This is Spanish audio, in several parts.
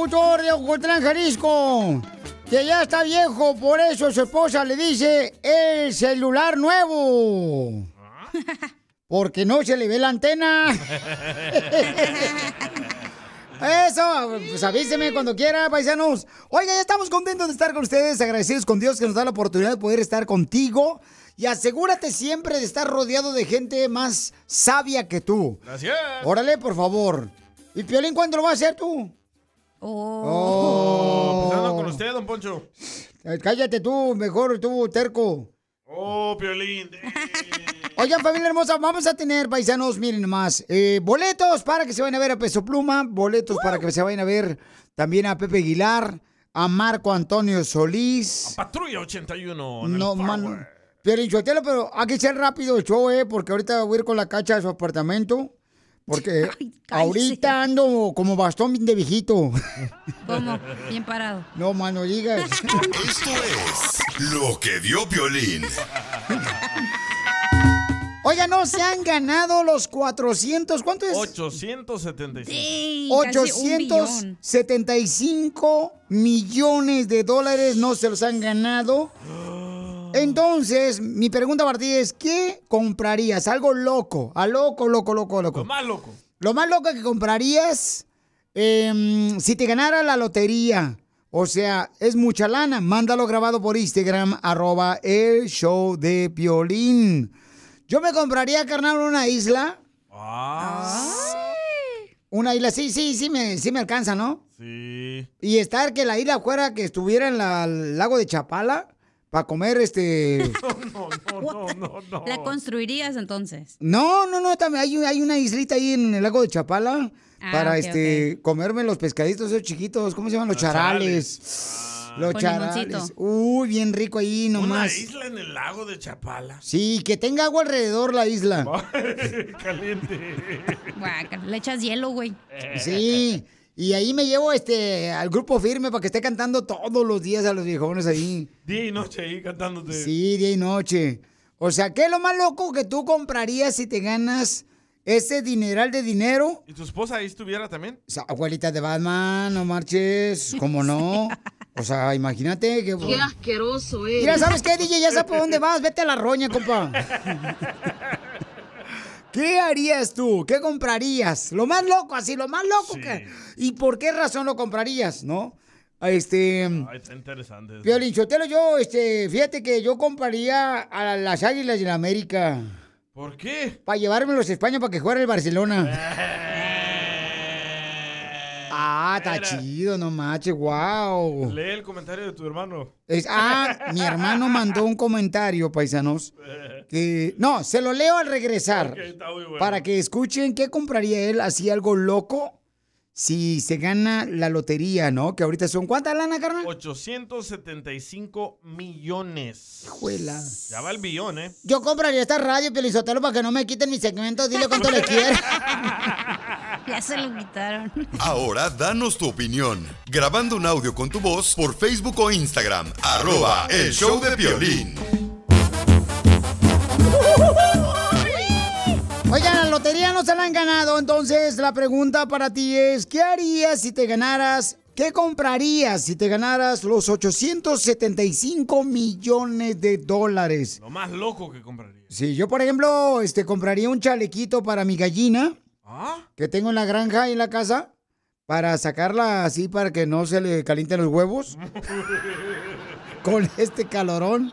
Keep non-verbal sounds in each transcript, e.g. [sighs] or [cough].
Locutor de Ocotlán, Jalisco, que ya está viejo, por eso su esposa le dice el celular nuevo. [laughs] Porque no se le ve la antena. [laughs] Eso, pues avíseme cuando quiera, paisanos. Oiga, ya estamos contentos de estar con ustedes, agradecidos con Dios que nos da la oportunidad de poder estar contigo. Y asegúrate siempre de estar rodeado de gente más sabia que tú. Gracias. Órale, por favor. ¿Y Piolín cuándo lo vas a hacer tú? Oh, Empezando con usted, don Poncho. Eh, Cállate tú, mejor tú, terco. Oh, Piolín. Oigan, familia hermosa, vamos a tener, paisanos, miren más, eh, boletos para que se vayan a ver a Peso Pluma, boletos para que se vayan a ver también a Pepe Aguilar, a Marco Antonio Solís. Patrulla 81. En No, el man. Pero pero hay que ser rápido el show, eh, porque ahorita voy a ir con la cacha a su apartamento. Porque [laughs] ahorita ando como bastón de viejito. ¿Cómo? Bien parado. No, mano, digas. [laughs] Esto es lo que vio Piolín. Oiga, no se han ganado los 400, ¿cuánto es? 875. 875 millones de dólares no se los han ganado. [gasps] Entonces, mi pregunta para ti es, ¿qué comprarías? Algo loco, a loco, loco, loco, loco. Lo más loco. Lo más loco que comprarías em, si te ganara la lotería. O sea, es mucha lana. Mándalo grabado por Instagram, arroba el show de Piolín. Yo me compraría, carnal, una isla. Una isla, sí, sí, sí me, sí me alcanza, ¿no? Sí. Y estar que la isla fuera que estuviera en la- el lago de Chapala para comer este... [laughs] No, no, no, no. ¿La construirías entonces? No, no, no, también hay, hay una islita ahí en el lago de Chapala Ah, para este comerme los pescaditos esos chiquitos, ¿cómo se llaman? Los charales. Los Con charales. limoncito. Uy, bien rico ahí Una nomás. isla en el lago de Chapala. Sí, que tenga agua alrededor la isla. [laughs] Caliente. Guácala, Le echas hielo, güey. Sí. Y ahí me llevo este al grupo firme para que esté cantando todos los días a los viejones ahí. Día y noche ahí cantándote. Sí, día y noche. O sea, ¿qué es lo más loco que tú comprarías si te ganas ese dineral de dinero? ¿Y tu esposa ahí estuviera también? O sea, abuelita de Batman, no marches, [laughs] ¿cómo no? O sea, imagínate que... Qué asqueroso es. Mira, ¿sabes qué, DJ? Ya sabes por dónde vas, vete a la roña, compa. [laughs] ¿Qué harías tú? ¿Qué comprarías? Lo más loco, así, lo más loco que... ¿Y por qué razón lo comprarías, no? Este... Ay, está interesante. eso. Piolín Sotelo, yo, este, fíjate que yo compraría a las Águilas de la América. ¿Por qué? Para llevármelos a España para que juegue el Barcelona. [laughs] Ah, está chido, no manches, wow. Lee el comentario de tu hermano. Es- ah, mi hermano mandó un comentario, paisanos. [laughs] Que, no, se lo leo al regresar. Ok, está muy bueno. Para que escuchen qué compraría él así algo loco si se gana la lotería, ¿no? Que ahorita son ¿cuánta lana, carnal? 875 millones. Juela. Ya va el billón, ¿eh? Yo compraría esta radio, Pelizotelo, para que no me quiten mi segmento. Dile cuánto le quiero. [laughs] Ya se lo quitaron. Ahora danos tu opinión. Grabando un audio con tu voz por Facebook o Instagram. Arroba el show de Piolín. [laughs] Oigan, la lotería no se la han ganado, entonces la pregunta para ti es, ¿qué harías si te ganaras ¿Qué comprarías si te ganaras los 875 millones de dólares? Lo más loco que compraría. Si yo, por ejemplo, este, compraría un chalequito para mi gallina ¿Ah? que tengo en la granja y en la casa para sacarla así para que no se le calienten los huevos [laughs] con este calorón.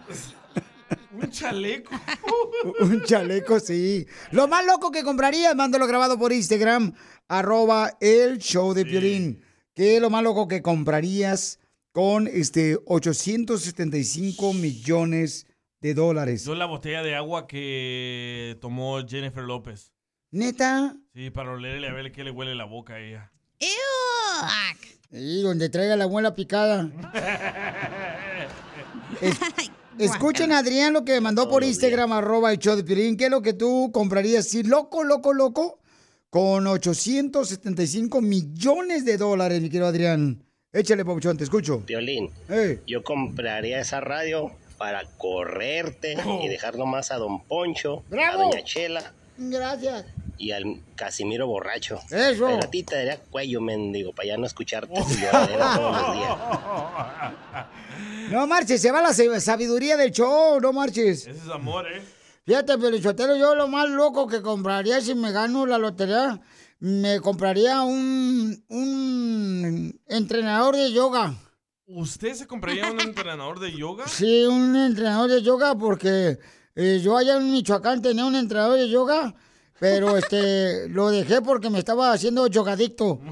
[laughs] Un chaleco. [laughs] Un chaleco, sí. Lo más loco que comprarías, mándalo grabado por Instagram, arroba el show de Piolín. ¿Qué es lo más loco que comprarías con este 875 millones de dólares? Yo la botella de agua que tomó Jennifer López. ¿Neta? Sí, para olerle a ver qué le huele la boca a ella. Y donde traiga la muela picada. [laughs] Es- escuchen a Adrián lo que mandó por Instagram, arroba el show de Piolín. ¿Qué es lo que tú comprarías? Sí, loco, loco, loco. Con 875 millones de dólares, mi querido Adrián. Échale, Pabuchón, te escucho. Violín, Ey. yo compraría esa radio para correrte y dejar nomás a Don Poncho, ¡Bravo! a Doña Chela Gracias. Y al Casimiro borracho. Eso. Pero a ti te daría cuello, mendigo, para ya no escucharte tu lloradera todos los días. [laughs] No marches, se va la sabiduría del show, no marches. Ese es amor, ¿eh? Fíjate, Pelichotero, yo lo más loco que compraría si me gano la lotería, me compraría un, un entrenador de yoga. ¿Usted se compraría un entrenador de yoga? [laughs] Sí, un entrenador de yoga porque eh, yo allá en Michoacán tenía un entrenador de yoga, pero este lo dejé porque me estaba haciendo yogadicto. [laughs]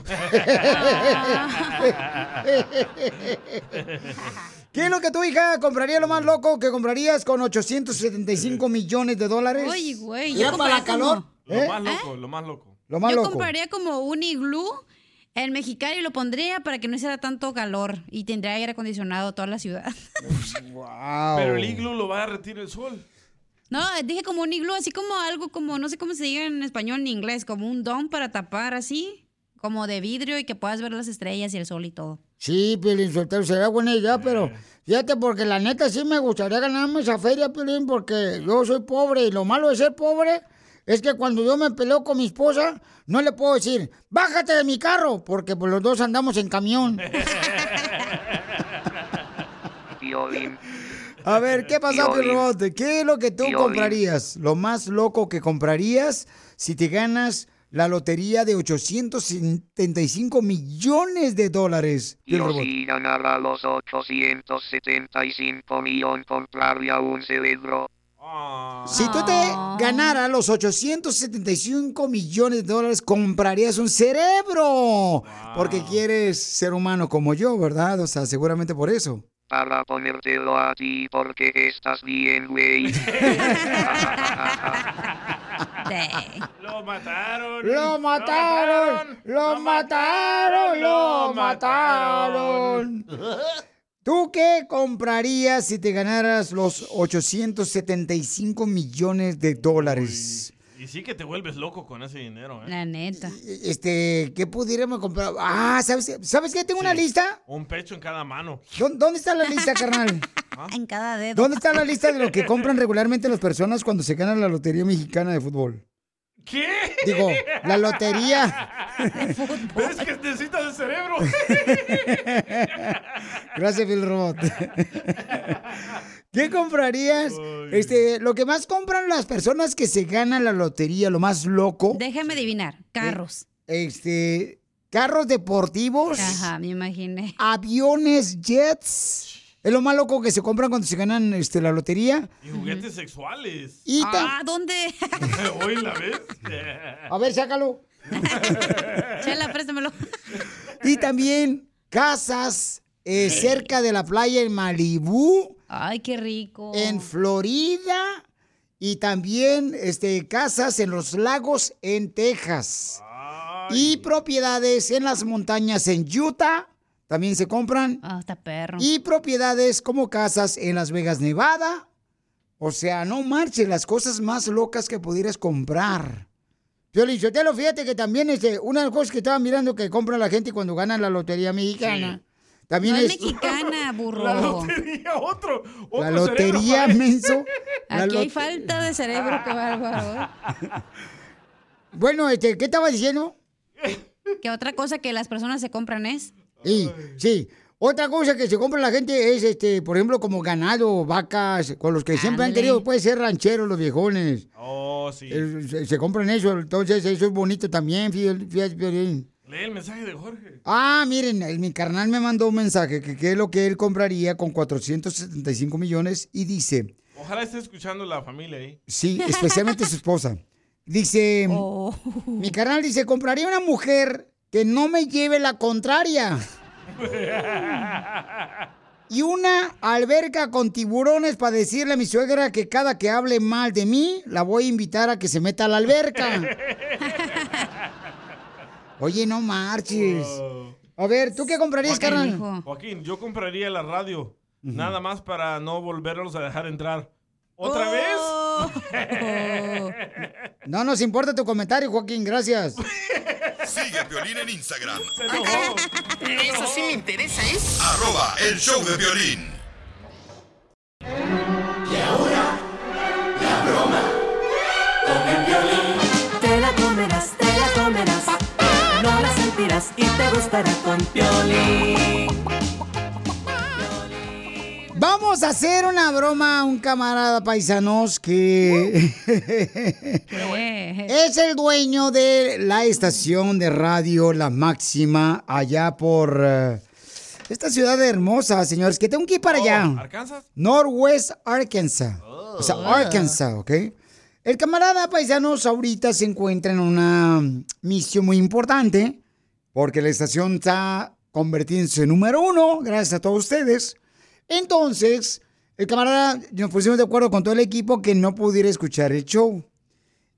¿Qué es lo que tu hija compraría lo más loco que comprarías con 875 millones de dólares? Oye, güey, yo para la calor. como- Lo ¿eh? más loco, lo más loco. Lo más Yo loco. compraría como un iglú en Mexicali y lo pondría para que no hiciera tanto calor y tendría aire acondicionado toda la ciudad. [laughs] Wow. Pero el iglú lo va a derretir el sol. No, dije como un iglú, así como algo como, no sé cómo se diga en español ni inglés, como un don para tapar así, como de vidrio y que puedas ver las estrellas y el sol y todo. Sí, Piolín Soltero, sería buena idea, pero fíjate, porque la neta sí me gustaría ganarme esa feria, Piolín, porque yo soy pobre y lo malo de ser pobre es que cuando yo me peleo con mi esposa, no le puedo decir, bájate de mi carro, porque pues los dos andamos en camión. [laughs] A ver, ¿qué pasa, Piolín. Robot? ¿Qué es lo que tú Piolín. comprarías? Lo más loco que comprarías si te ganas la lotería de 875 millones de dólares. Yo Robot. si ganara los 875 millones compraría un cerebro. Si tú te ganaras los 875 millones de dólares, comprarías un cerebro. Porque quieres ser humano como yo, ¿verdad? O sea, seguramente por eso. Para ponértelo a ti porque estás bien, güey. Lo mataron. ¡Lo mataron! ¡Lo mataron! ¡Lo mataron! ¿Tú qué comprarías si te ganaras los 875 millones de dólares? Y sí que te vuelves loco con ese dinero, ¿eh? La neta. Este, ¿qué pudiéramos comprar? Ah, ¿sabes, ¿sabes qué? Tengo una lista. Un pecho en cada mano. ¿Dó- ¿Dónde está la lista, carnal? [laughs] En cada dedo. ¿Dónde está la lista de lo que compran [laughs] regularmente las personas cuando se ganan la Lotería Mexicana de Fútbol? ¿Qué? Digo, la lotería. [laughs] Pero es que necesitas el cerebro. Gracias, Phil Robot. ¿Qué comprarías? Este, lo que más compran las personas que se ganan la lotería, lo más loco. Déjame adivinar. Carros. Este, carros deportivos. Ajá, me imaginé. Aviones, jets. Es lo más loco que se compran cuando se ganan este, la lotería. Y juguetes sexuales. Y Ah, ¿dónde? [laughs] Hoy la ves. [laughs] A ver, sácalo. [laughs] Chela, préstamelo. Y también casas eh, cerca de la playa en Malibú, Ay, qué rico. en Florida. Y también este, casas en los lagos en Texas. Y propiedades en las montañas en Utah. También se compran. Ah, está perro. Y propiedades como casas en Las Vegas, Nevada. O sea, no marches las cosas más locas que pudieras comprar. Piolín Sotelo, fíjate que también este, una de las cosas que estaba mirando que compra la gente cuando gana la lotería mexicana. También no es es mexicana, [laughs] burro. La lotería, otro. otro la lotería, cerebro, menso. La Aquí hay falta de cerebro, qué bárbaro. [laughs] Bueno, este, ¿qué estaba diciendo? ¿Qué otra cosa que las personas se compran es? Y, sí. Otra cosa que se compra la gente es, este, por ejemplo, como ganado, vacas, con los que siempre han querido, puede ser rancheros los viejones. Oh, sí. Eh, Se, se compran eso, entonces eso es bonito también, fíjate, fíjate, Piolín. Lee el mensaje de Jorge. Ah, miren, el- mi carnal me mandó un mensaje que qué es lo que él compraría con 475 millones y dice, Ojalá esté escuchando la familia ahí. sí, especialmente su esposa. Dice, Oh. mi carnal dice, compraría una mujer que no me lleve la contraria. Y una alberca con tiburones para decirle a mi suegra que cada que hable mal de mí, la voy a invitar a que se meta a la alberca. [laughs] Oye, no marches. A ver, ¿tú qué comprarías, carnal? Hijo. Joaquín, yo compraría la radio. Nada más para no volverlos a dejar entrar. ¿Otra vez? Oh. [laughs] No nos importa tu comentario, Joaquín, gracias. Sigue a Piolín en Instagram, Se enojó. Eso sí me interesa, ¿eh? arroba el show de violín. Con Piolín. Vamos a hacer una broma a un camarada paisanos que [laughs] es el dueño de la estación de radio La Máxima allá por eh, esta ciudad hermosa, señores, que tengo que ir para allá. Oh, ¿Arkansas? Northwest Arkansas. O sea, Arkansas, ¿ok? El camarada paisanos ahorita se encuentra en una misión muy importante porque la estación está convirtiéndose en número uno, gracias a todos ustedes. Entonces, el camarada, nos pusimos de acuerdo con todo el equipo que no pudiera escuchar el show.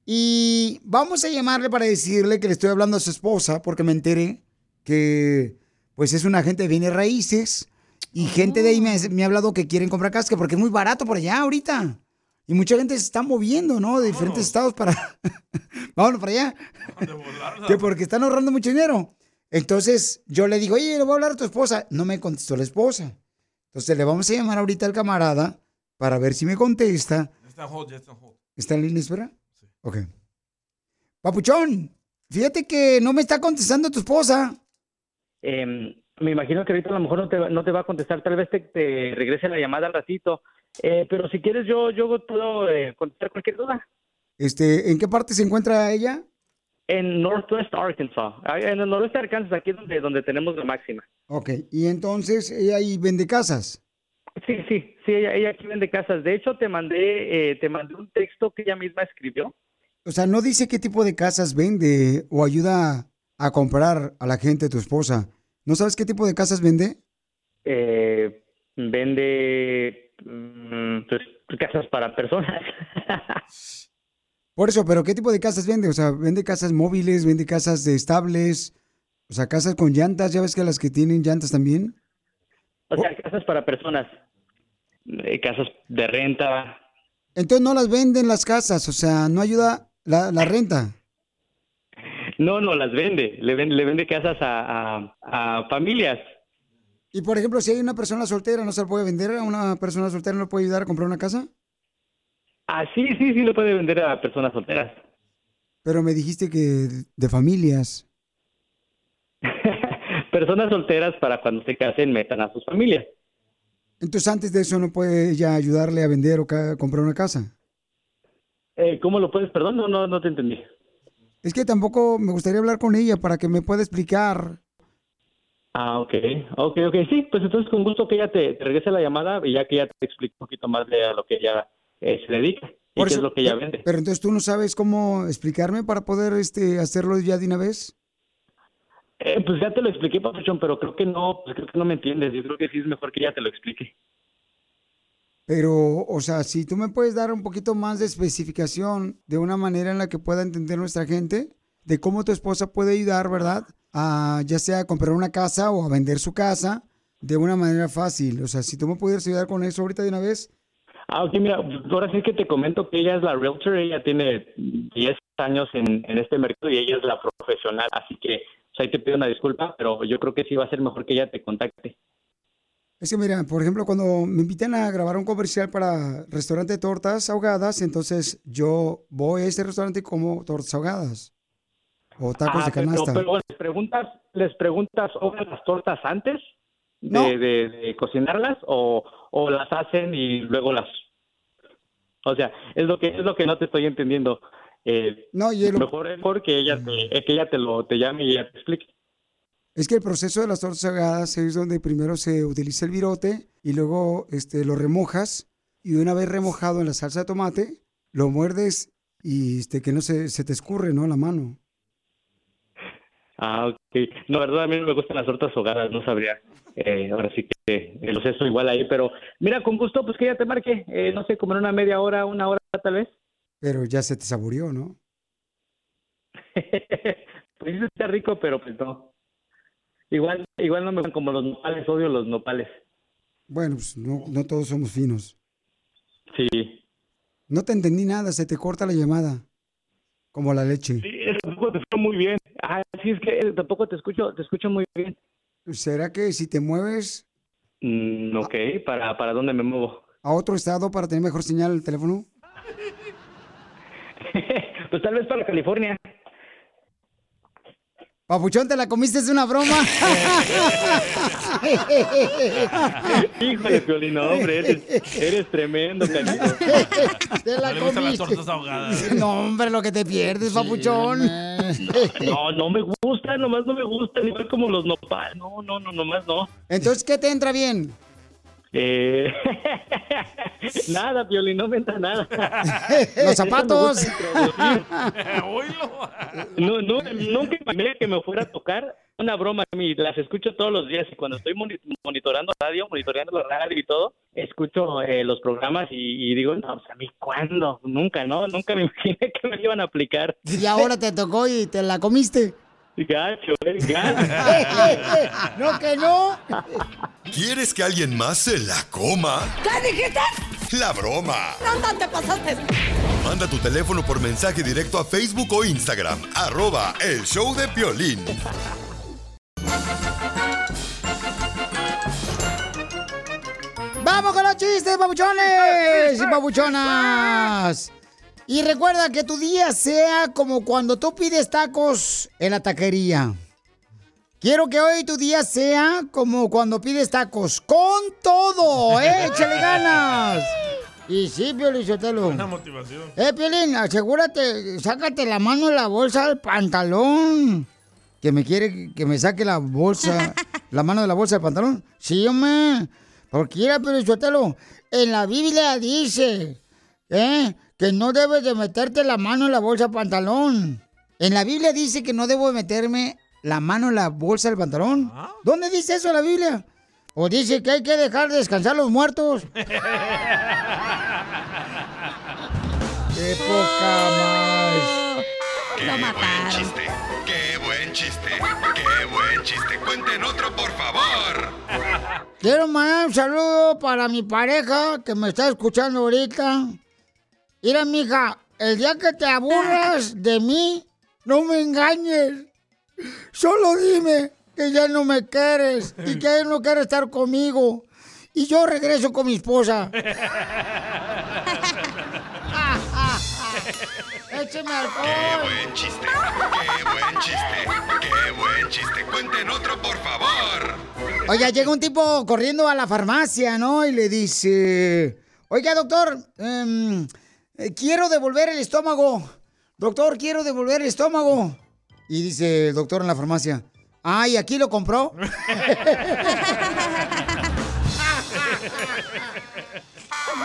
Y vamos a llamarle para decirle que le estoy hablando a su esposa porque me enteré que pues es un agente de bienes raíces y gente de ahí me, me ha hablado que quieren comprar casca porque es muy barato por allá ahorita. Y mucha gente se está moviendo, ¿no? De diferentes estados para... [laughs] Vámonos para allá. Que porque están ahorrando mucho dinero. Entonces yo le digo, oye, le voy a hablar a tu esposa. No me contestó la esposa. Entonces le vamos a llamar ahorita al camarada para ver si me contesta. Ya está en hold, ya está en hold. ¿Está en línea, espera? Ok. Papuchón, fíjate que no me está contestando tu esposa. Em, me imagino que ahorita a lo mejor no te, va- no te va a contestar, tal vez te, te regrese la llamada al ratito. Eh, pero si quieres, yo, yo puedo eh, contestar cualquier duda. Este, ¿En qué parte se encuentra ella? En Northwest Arkansas, en el noroeste de Arkansas, aquí donde, donde tenemos la máxima. Ok, y entonces ella ahí vende casas. Sí, sí, sí, ella, ella aquí vende casas. De hecho, te mandé, eh, te mandé un texto que ella misma escribió. O sea, no dice qué tipo de casas vende o ayuda a comprar a la gente, tu esposa. ¿No sabes qué tipo de casas vende? Eh, vende mm, pues, casas para personas. [laughs] Por eso, pero ¿qué tipo de casas vende? O sea, vende casas móviles, vende casas de estables, o sea, casas con llantas, ya ves que las que tienen llantas también. o sea, casas para personas. Eh, casas de renta. Entonces no las venden las casas, o sea, no ayuda la, la renta. No, no, las vende. Le vende, le vende casas a, a, a familias. Y por ejemplo, si hay una persona soltera, ¿no se la puede vender a una persona soltera? ¿No le puede ayudar a comprar una casa? Ah, sí, sí, sí, lo puede vender a personas solteras. Pero me dijiste que de familias. [laughs] Personas solteras para cuando se casen metan a sus familias. Entonces antes de eso no puede ella ayudarle a vender o comprar una casa. Eh, ¿Cómo lo puedes? Perdón, no, no, no te entendí. Es que tampoco me gustaría hablar con ella para que me pueda explicar. Ah, ok, ok, ok, sí, pues entonces con gusto que ella te, te regrese la llamada y ya que ella te explique un poquito más de lo que ella eh, se dedica y Por eso- es lo que ella pero- vende. Pero entonces tú no sabes cómo explicarme para poder este hacerlo ya de una vez. Eh, pues ya te lo expliqué, Papuchón, pero creo que no, pues creo que no me entiendes. Yo creo que sí es mejor que ella te lo explique. Pero, o sea, si tú me puedes dar un poquito más de especificación de una manera en la que pueda entender nuestra gente, de cómo tu esposa puede ayudar, ¿verdad? A ya sea a comprar una casa o a vender su casa de una manera fácil. O sea, si tú me pudieras ayudar con eso ahorita de una vez. Ah, ok, mira, ahora sí que te comento que ella es la realtor, ella tiene 10 años en, en este mercado y ella es la profesional, así que pues, ahí te pido una disculpa, pero yo creo que sí va a ser mejor que ella te contacte. Es que mira, por ejemplo, cuando me invitan a grabar un comercial para restaurante de tortas ahogadas, entonces yo voy a ese restaurante y como tortas ahogadas. o tacos Ah, de pero- canasta. Pero, les preguntas, les preguntas, ¿ahogan las tortas antes de, No. de- de cocinarlas o, o las hacen y luego las? O sea, es lo que es lo que no te estoy entendiendo. Eh, No, y el- mejor es mejor que ella te, eh, que ella te lo te llame y ella te explique. Es que el proceso de las tortas ahogadas es donde primero se utiliza el virote y luego este, lo remojas y una vez remojado en la salsa de tomate, lo muerdes y este, que no se, se te escurre, ¿no? La mano. Ah, ok. No, verdad, a mí no me gustan las tortas ahogadas, no sabría. Eh, ahora sí que el proceso igual ahí, pero mira, con gusto, pues que ella te marque, eh, no sé, como en una media hora, una hora tal vez. Pero ya se te saboreó, ¿no? [laughs] Pues sí está rico, pero pues no. Igual, igual no me gustan como los nopales, odio los nopales. Bueno, pues no, no todos somos finos. Sí. No te entendí nada, se te corta la llamada. Como la leche. Sí, tampoco te escucho muy bien. Ah, sí, es que eh, tampoco te escucho, te escucho muy bien. ¿Será que si te mueves Mm, ok, ¿para, ¿para dónde me muevo? a otro estado para tener mejor señal el teléfono? [laughs] Pues tal vez para California. Papuchón, te la comiste, es una broma. [laughs] Híjole, Piolín, hombre, eres, eres tremendo, canijo. Te la No las comiste. tortas ahogadas. [laughs] No, hombre, lo que te pierdes, papuchón. No, no me gusta, nomás no me gusta, igual como los nopales. No, no, no, nomás no. Entonces, ¿qué te entra bien? Eh... [laughs] nada, Piolín, no me entra nada. [laughs] Los zapatos. [laughs] No, no, nunca imaginé que me fuera a tocar una broma. a mí. Las escucho todos los días y cuando estoy moni- monitorando radio, monitoreando la radio y todo, escucho eh, los programas y, y digo, no, pues a mí, ¿cuándo? Nunca, ¿no? Nunca me imaginé que me iban a aplicar. Y ahora te tocó y te la comiste. Gacho, eh, [laughs] gacho. [laughs] no, que no. ¿Quieres que alguien más se la coma? ¿Qué dijiste? La broma. No, te pasaste. Manda tu teléfono por mensaje directo a Facebook o Instagram. Arroba el show de Piolín. ¡Vamos con los chistes, papuchones y [laughs] papuchonas! Y recuerda que tu día sea como cuando tú pides tacos en la taquería. Quiero que hoy tu día sea como cuando pides tacos. ¡Con todo! ¡Eh! [laughs] ¡Échale ganas! Y sí, Piolín Sotelo. Buena motivación. Eh, Piolín, asegúrate, sácate la mano de la bolsa del pantalón. Que me quiere que me saque la bolsa, [laughs] la mano de la bolsa del pantalón. Sí, hombre. Porque mira, Piolín Sotelo, en la Biblia dice, ¿eh? Que no debes de meterte la mano en la bolsa del pantalón. En la Biblia dice que no debo de meterme la mano en la bolsa del pantalón. ¿Dónde dice eso en la Biblia? O dice que hay que dejar descansar los muertos. [laughs] ¡Qué poca más! Qué buen chiste, qué buen chiste, qué buen chiste. Cuenten otro, por favor. Quiero mandar un saludo para mi pareja que me está escuchando ahorita. Mira, mija, el día que te aburras de mí, no me engañes. Solo dime que ya no me quieres y que ya no quieres estar conmigo. Y yo regreso con mi esposa. [laughs] ¡Écheme Qué alcohol! buen chiste, qué buen chiste, qué buen chiste. Cuenten otro, por favor. Oiga, llega un tipo corriendo a la farmacia, ¿no? Y le dice, oiga, doctor, em, eh, quiero devolver el estómago. Doctor, quiero devolver el estómago. Y dice el doctor en la farmacia, ay, ¿aquí lo compró? [laughs]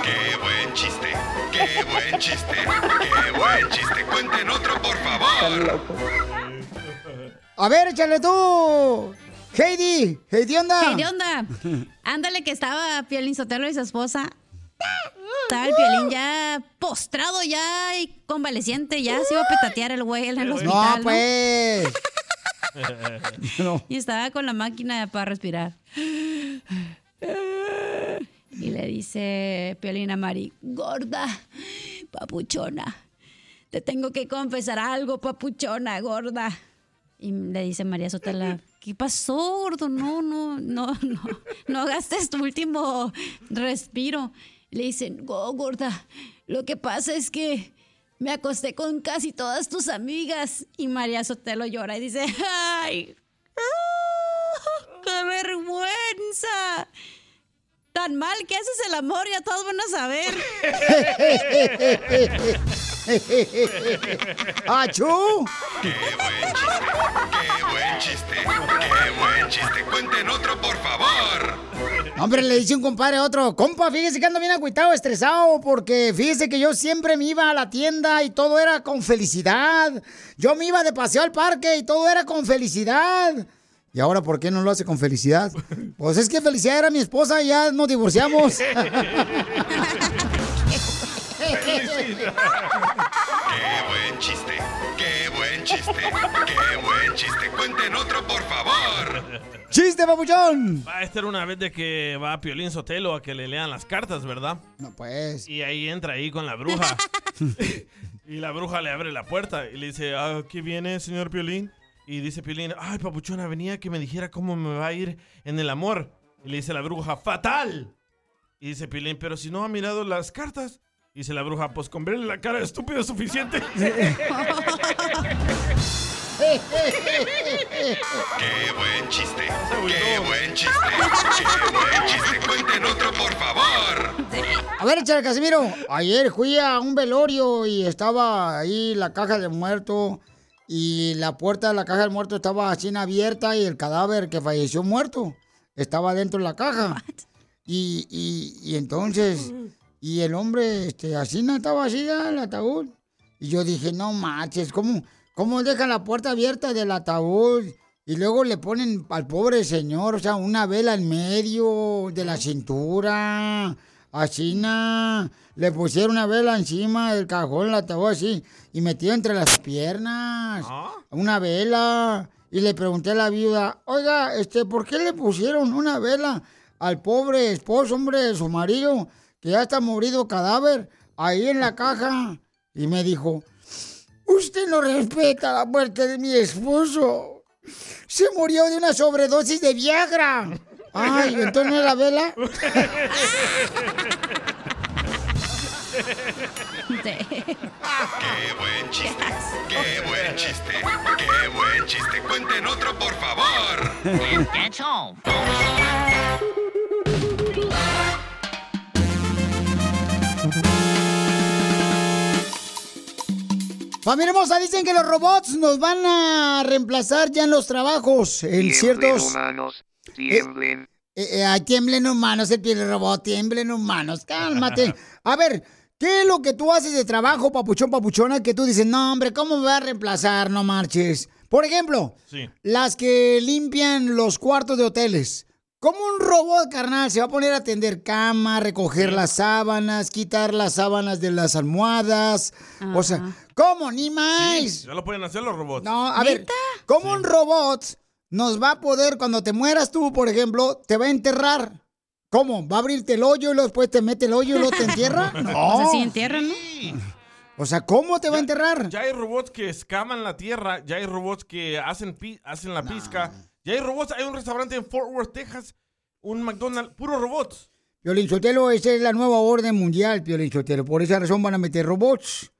Qué buen chiste, qué buen chiste, qué buen chiste. Cuenten otro, por favor. A ver, échale tú. Heidi, Heidi, onda. Hey, ¿de onda? Ándale que estaba Piolín Sotelo y su esposa. Estaba el Piolín ya postrado, ya y convaleciente, ya se iba a petatear el güey en el hospital. No, pues. [laughs] Y estaba con la máquina para respirar. Y le dice Piolín a Mari, gorda, papuchona, te tengo que confesar algo, papuchona, gorda. Y le dice María Sotela, ¿qué pasó, gordo? No, no, no, no, no gastes tu último respiro. Le dicen, "Go, gorda, lo que pasa es que Me acosté con casi todas tus amigas. Y María Sotelo llora y dice, ¡ay! ¡ah! ¡Qué vergüenza! Tan mal que haces el amor, ya todos van a saber. [laughs] [laughs] ¡Achú! ¡Qué buen chiste! ¡Qué buen chiste! ¡Cuenten otro, por favor! Hombre, le dice un compadre a otro, compa, fíjese que ando bien agüitado, estresado, porque fíjese que yo siempre me iba a la tienda y todo era con felicidad. Yo me iba de paseo al parque y todo era con felicidad. ¿Y ahora por qué no lo hace con felicidad? Pues es que felicidad era mi esposa y ya nos divorciamos. [laughs] ¡Qué ¡Qué chiste! ¡Cuenten otro, por favor! ¡Chiste, papuchón! Va a estar una vez de que va a Piolín Sotelo a que le lean las cartas, ¿verdad? No, pues. Y ahí entra ahí con la bruja. [laughs] y la bruja le abre la puerta y le dice, "Ah, ¿aquí viene, señor Piolín? Y dice Piolín, ay, papuchona, venía que me dijera cómo me va a ir en el amor. Y le dice la bruja, ¡fatal! Y dice Piolín, pero si no ha mirado las cartas. Y dice la bruja, pues con verle la cara de estúpido es suficiente. [laughs] ¡Qué buen chiste! ¡Qué buen chiste! ¡Qué buen chiste! ¡Cuenten otro, por favor! A ver, échale, Casimiro. Ayer fui a un velorio y estaba ahí la caja del muerto y la puerta de la caja del muerto estaba así abierta y el cadáver que falleció muerto estaba dentro de la caja. Y, y entonces, y el hombre, este, así no estaba así ya, el ataúd. Y yo dije, no manches, ¿cómo, ¿cómo dejan la puerta abierta del ataúd? Y luego le ponen al pobre señor, o sea, una vela en medio de la cintura. Así, na. Le pusieron una vela encima del cajón, el ataúd así, y metido entre las piernas. Una vela. Y le pregunté a la viuda, oiga, este, ¿por qué le pusieron una vela al pobre esposo, hombre, de su marido, que ya está morido cadáver, ahí en la caja? Y me dijo, usted no respeta la muerte de mi esposo. Se murió de una sobredosis de Viagra. Ay, entonces la vela. ¡Qué buen chiste! ¡Qué buen chiste! ¡Qué buen chiste! ¡Cuenten otro, por favor! Familia hermosa, dicen que los robots nos van a reemplazar ya en los trabajos, en Tiemblen, ciertos... humanos, tiemblen. Eh, eh, ay, tiemblen humanos, el piel robot, tiemblen humanos, cálmate. [laughs] A ver, ¿qué es lo que tú haces de trabajo, papuchón, papuchona, que tú dices, no, hombre, ¿cómo me va a reemplazar? No marches. Por ejemplo, Sí. las que limpian los cuartos de hoteles. ¿Cómo un robot, carnal, se va a poner a tender cama, recoger las sábanas, quitar las sábanas de las almohadas? O sea, ¿cómo? Ni más. Ya lo pueden hacer los robots. No, a ver, ¿cómo un robot nos va a poder, cuando te mueras tú, por ejemplo, te va a enterrar? ¿Cómo? ¿Va a abrirte el hoyo y luego después te mete el hoyo y luego te entierra? [laughs] No. O sea, sí entierran, ¿no? O sea, ¿cómo te va a enterrar? Ya hay robots que escaman la tierra, ya hay robots que hacen, pi- hacen la pizca, ya hay robots, hay un restaurante en Fort Worth, Texas, un McDonald's, puro robots. Piolín Sotelo, esa es la nueva orden mundial, Piolín Sotelo. Por esa razón van a meter robots.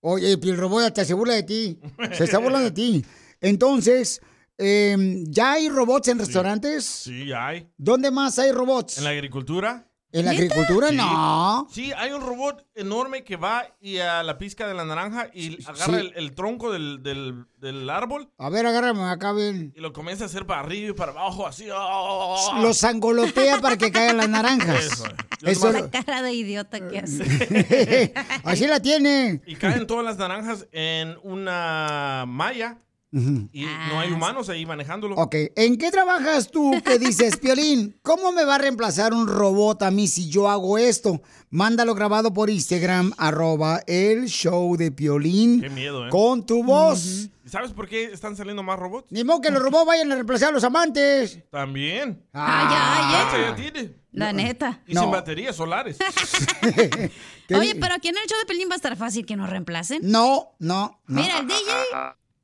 Oye, el robot hasta se burla de ti. Se está burlando de ti. Entonces, eh, ¿ya hay robots en restaurantes? Sí, ya hay. ¿Dónde más hay robots? ¿En la agricultura? ¿En la agricultura? Sí. No. Sí, hay un robot enorme que va y a la pizca de la naranja y agarra sí. el, el tronco del, del- del árbol A ver, agárrame acá bien. y lo comienza a hacer para arriba y para abajo, así. ¡ah! Los angolotea para que caigan las naranjas. Eso. Eso La cara de idiota que hace. [laughs] Así la tiene. Y caen todas las naranjas en una malla y no hay humanos ahí manejándolo. Ok, ¿en qué trabajas tú que dices, [laughs] Piolín? ¿Cómo me va a reemplazar un robot a mí si yo hago esto? Mándalo grabado por Instagram, arroba el show de Piolín. Qué miedo, ¿eh? Con tu voz. ¿Y sabes por qué están saliendo más robots? Ni modo que los robots vayan a reemplazar a los amantes. También. Ah, ya, ya tiene. La neta. Y sin baterías solares. [laughs] [laughs] Oye, pero aquí en el show de Pelín va a estar fácil que nos reemplacen. No, no, no. Mira, el DJ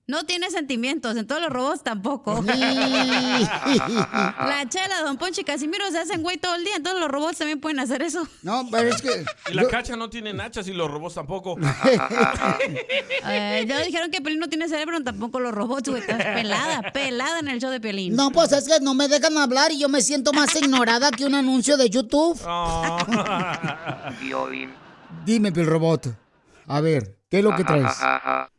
No tiene sentimientos, en todos los robots tampoco. [laughs] La chela, Don Poncho y Casimiro se hacen güey todo el día, entonces los robots también pueden hacer eso. No, pero es que... [laughs] Y la cacha no tiene nachas y los robots tampoco. [laughs] Eh, ya dijeron que Pelín no tiene cerebro, tampoco los robots, güey. Estás pelada, pelada en el show de Pelín. No, pues es que no me dejan hablar y yo me siento más ignorada que un anuncio de YouTube. Dime, Pil Robot. A ver, ¿qué es lo que traes?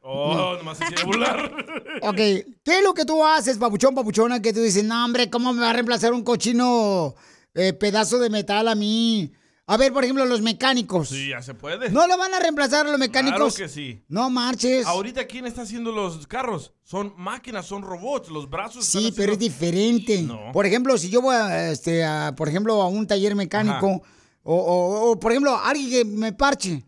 Oh, nomás se quiere burlar. [laughs] Ok, ¿qué es lo que tú haces, papuchón, papuchona? Que tú dices, no, hombre, ¿cómo me va a reemplazar un cochino eh, pedazo de metal a mí? A ver, por ejemplo, los mecánicos. Sí, ya se puede. ¿No lo van a reemplazar a los mecánicos? Claro que sí. No marches. Ahorita, ¿quién está haciendo los carros? Son máquinas, son robots. Los brazos. Sí, pero es diferente. No. Por ejemplo, si yo voy, a, este, a, por ejemplo, a un taller mecánico, o, o- o, por ejemplo, alguien que me parche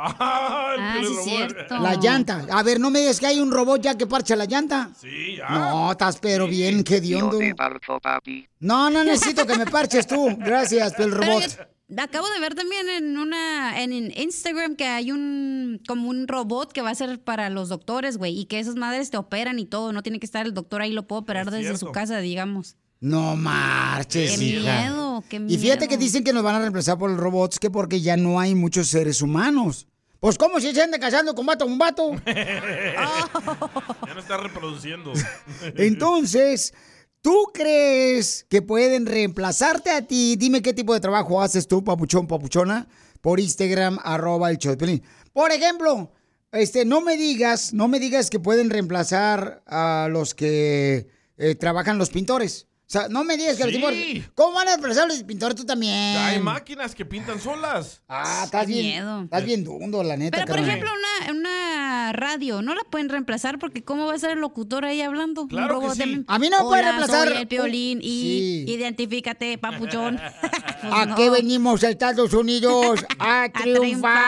Ah, sí, es cierto. la llanta. A ver, no me digas que hay un robot ya que parcha la llanta. Sí, ya. No, estás pero bien, qué Yo diondo. te parto, papi. No, no necesito que me parches tú. Gracias, el Pero robot. yo acabo de ver también en una en Instagram que hay un como un robot que va a ser para los doctores, güey, y que esas madres te operan y todo, no tiene que estar el doctor ahí, lo puedo operar desde su casa, digamos. No marches, Qué hija. miedo, qué Y fíjate miedo. que dicen que nos van a reemplazar por los robots, que porque ya no hay muchos seres humanos. Pues, ¿cómo si se anda casando con vato a un vato? [laughs] Ya no está reproduciendo. [laughs] Entonces, ¿tú crees que pueden reemplazarte a ti? Dime qué tipo de trabajo haces tú, papuchón, papuchona, por Instagram, arroba el Piolín. Por ejemplo, este, no me digas, no me digas que pueden reemplazar a los que eh, trabajan los pintores. O sea, no me digas que los Sí. pintores... ¿Cómo van a reemplazar a los pintores tú también? Ya hay máquinas que pintan solas. Ah, estás Qué bien, miedo. estás bien dundo, la neta. Pero por ejemplo, una, una radio, no la pueden reemplazar porque ¿cómo va a ser el locutor ahí hablando? Un Claro que robot de- sí. A mí no me puede Hola, reemplazar Soy el piolín y Sí. identifícate, papuchón. Pues [laughs] [laughs] ¿A no. qué venimos a Estados Unidos? [laughs] A triunfar.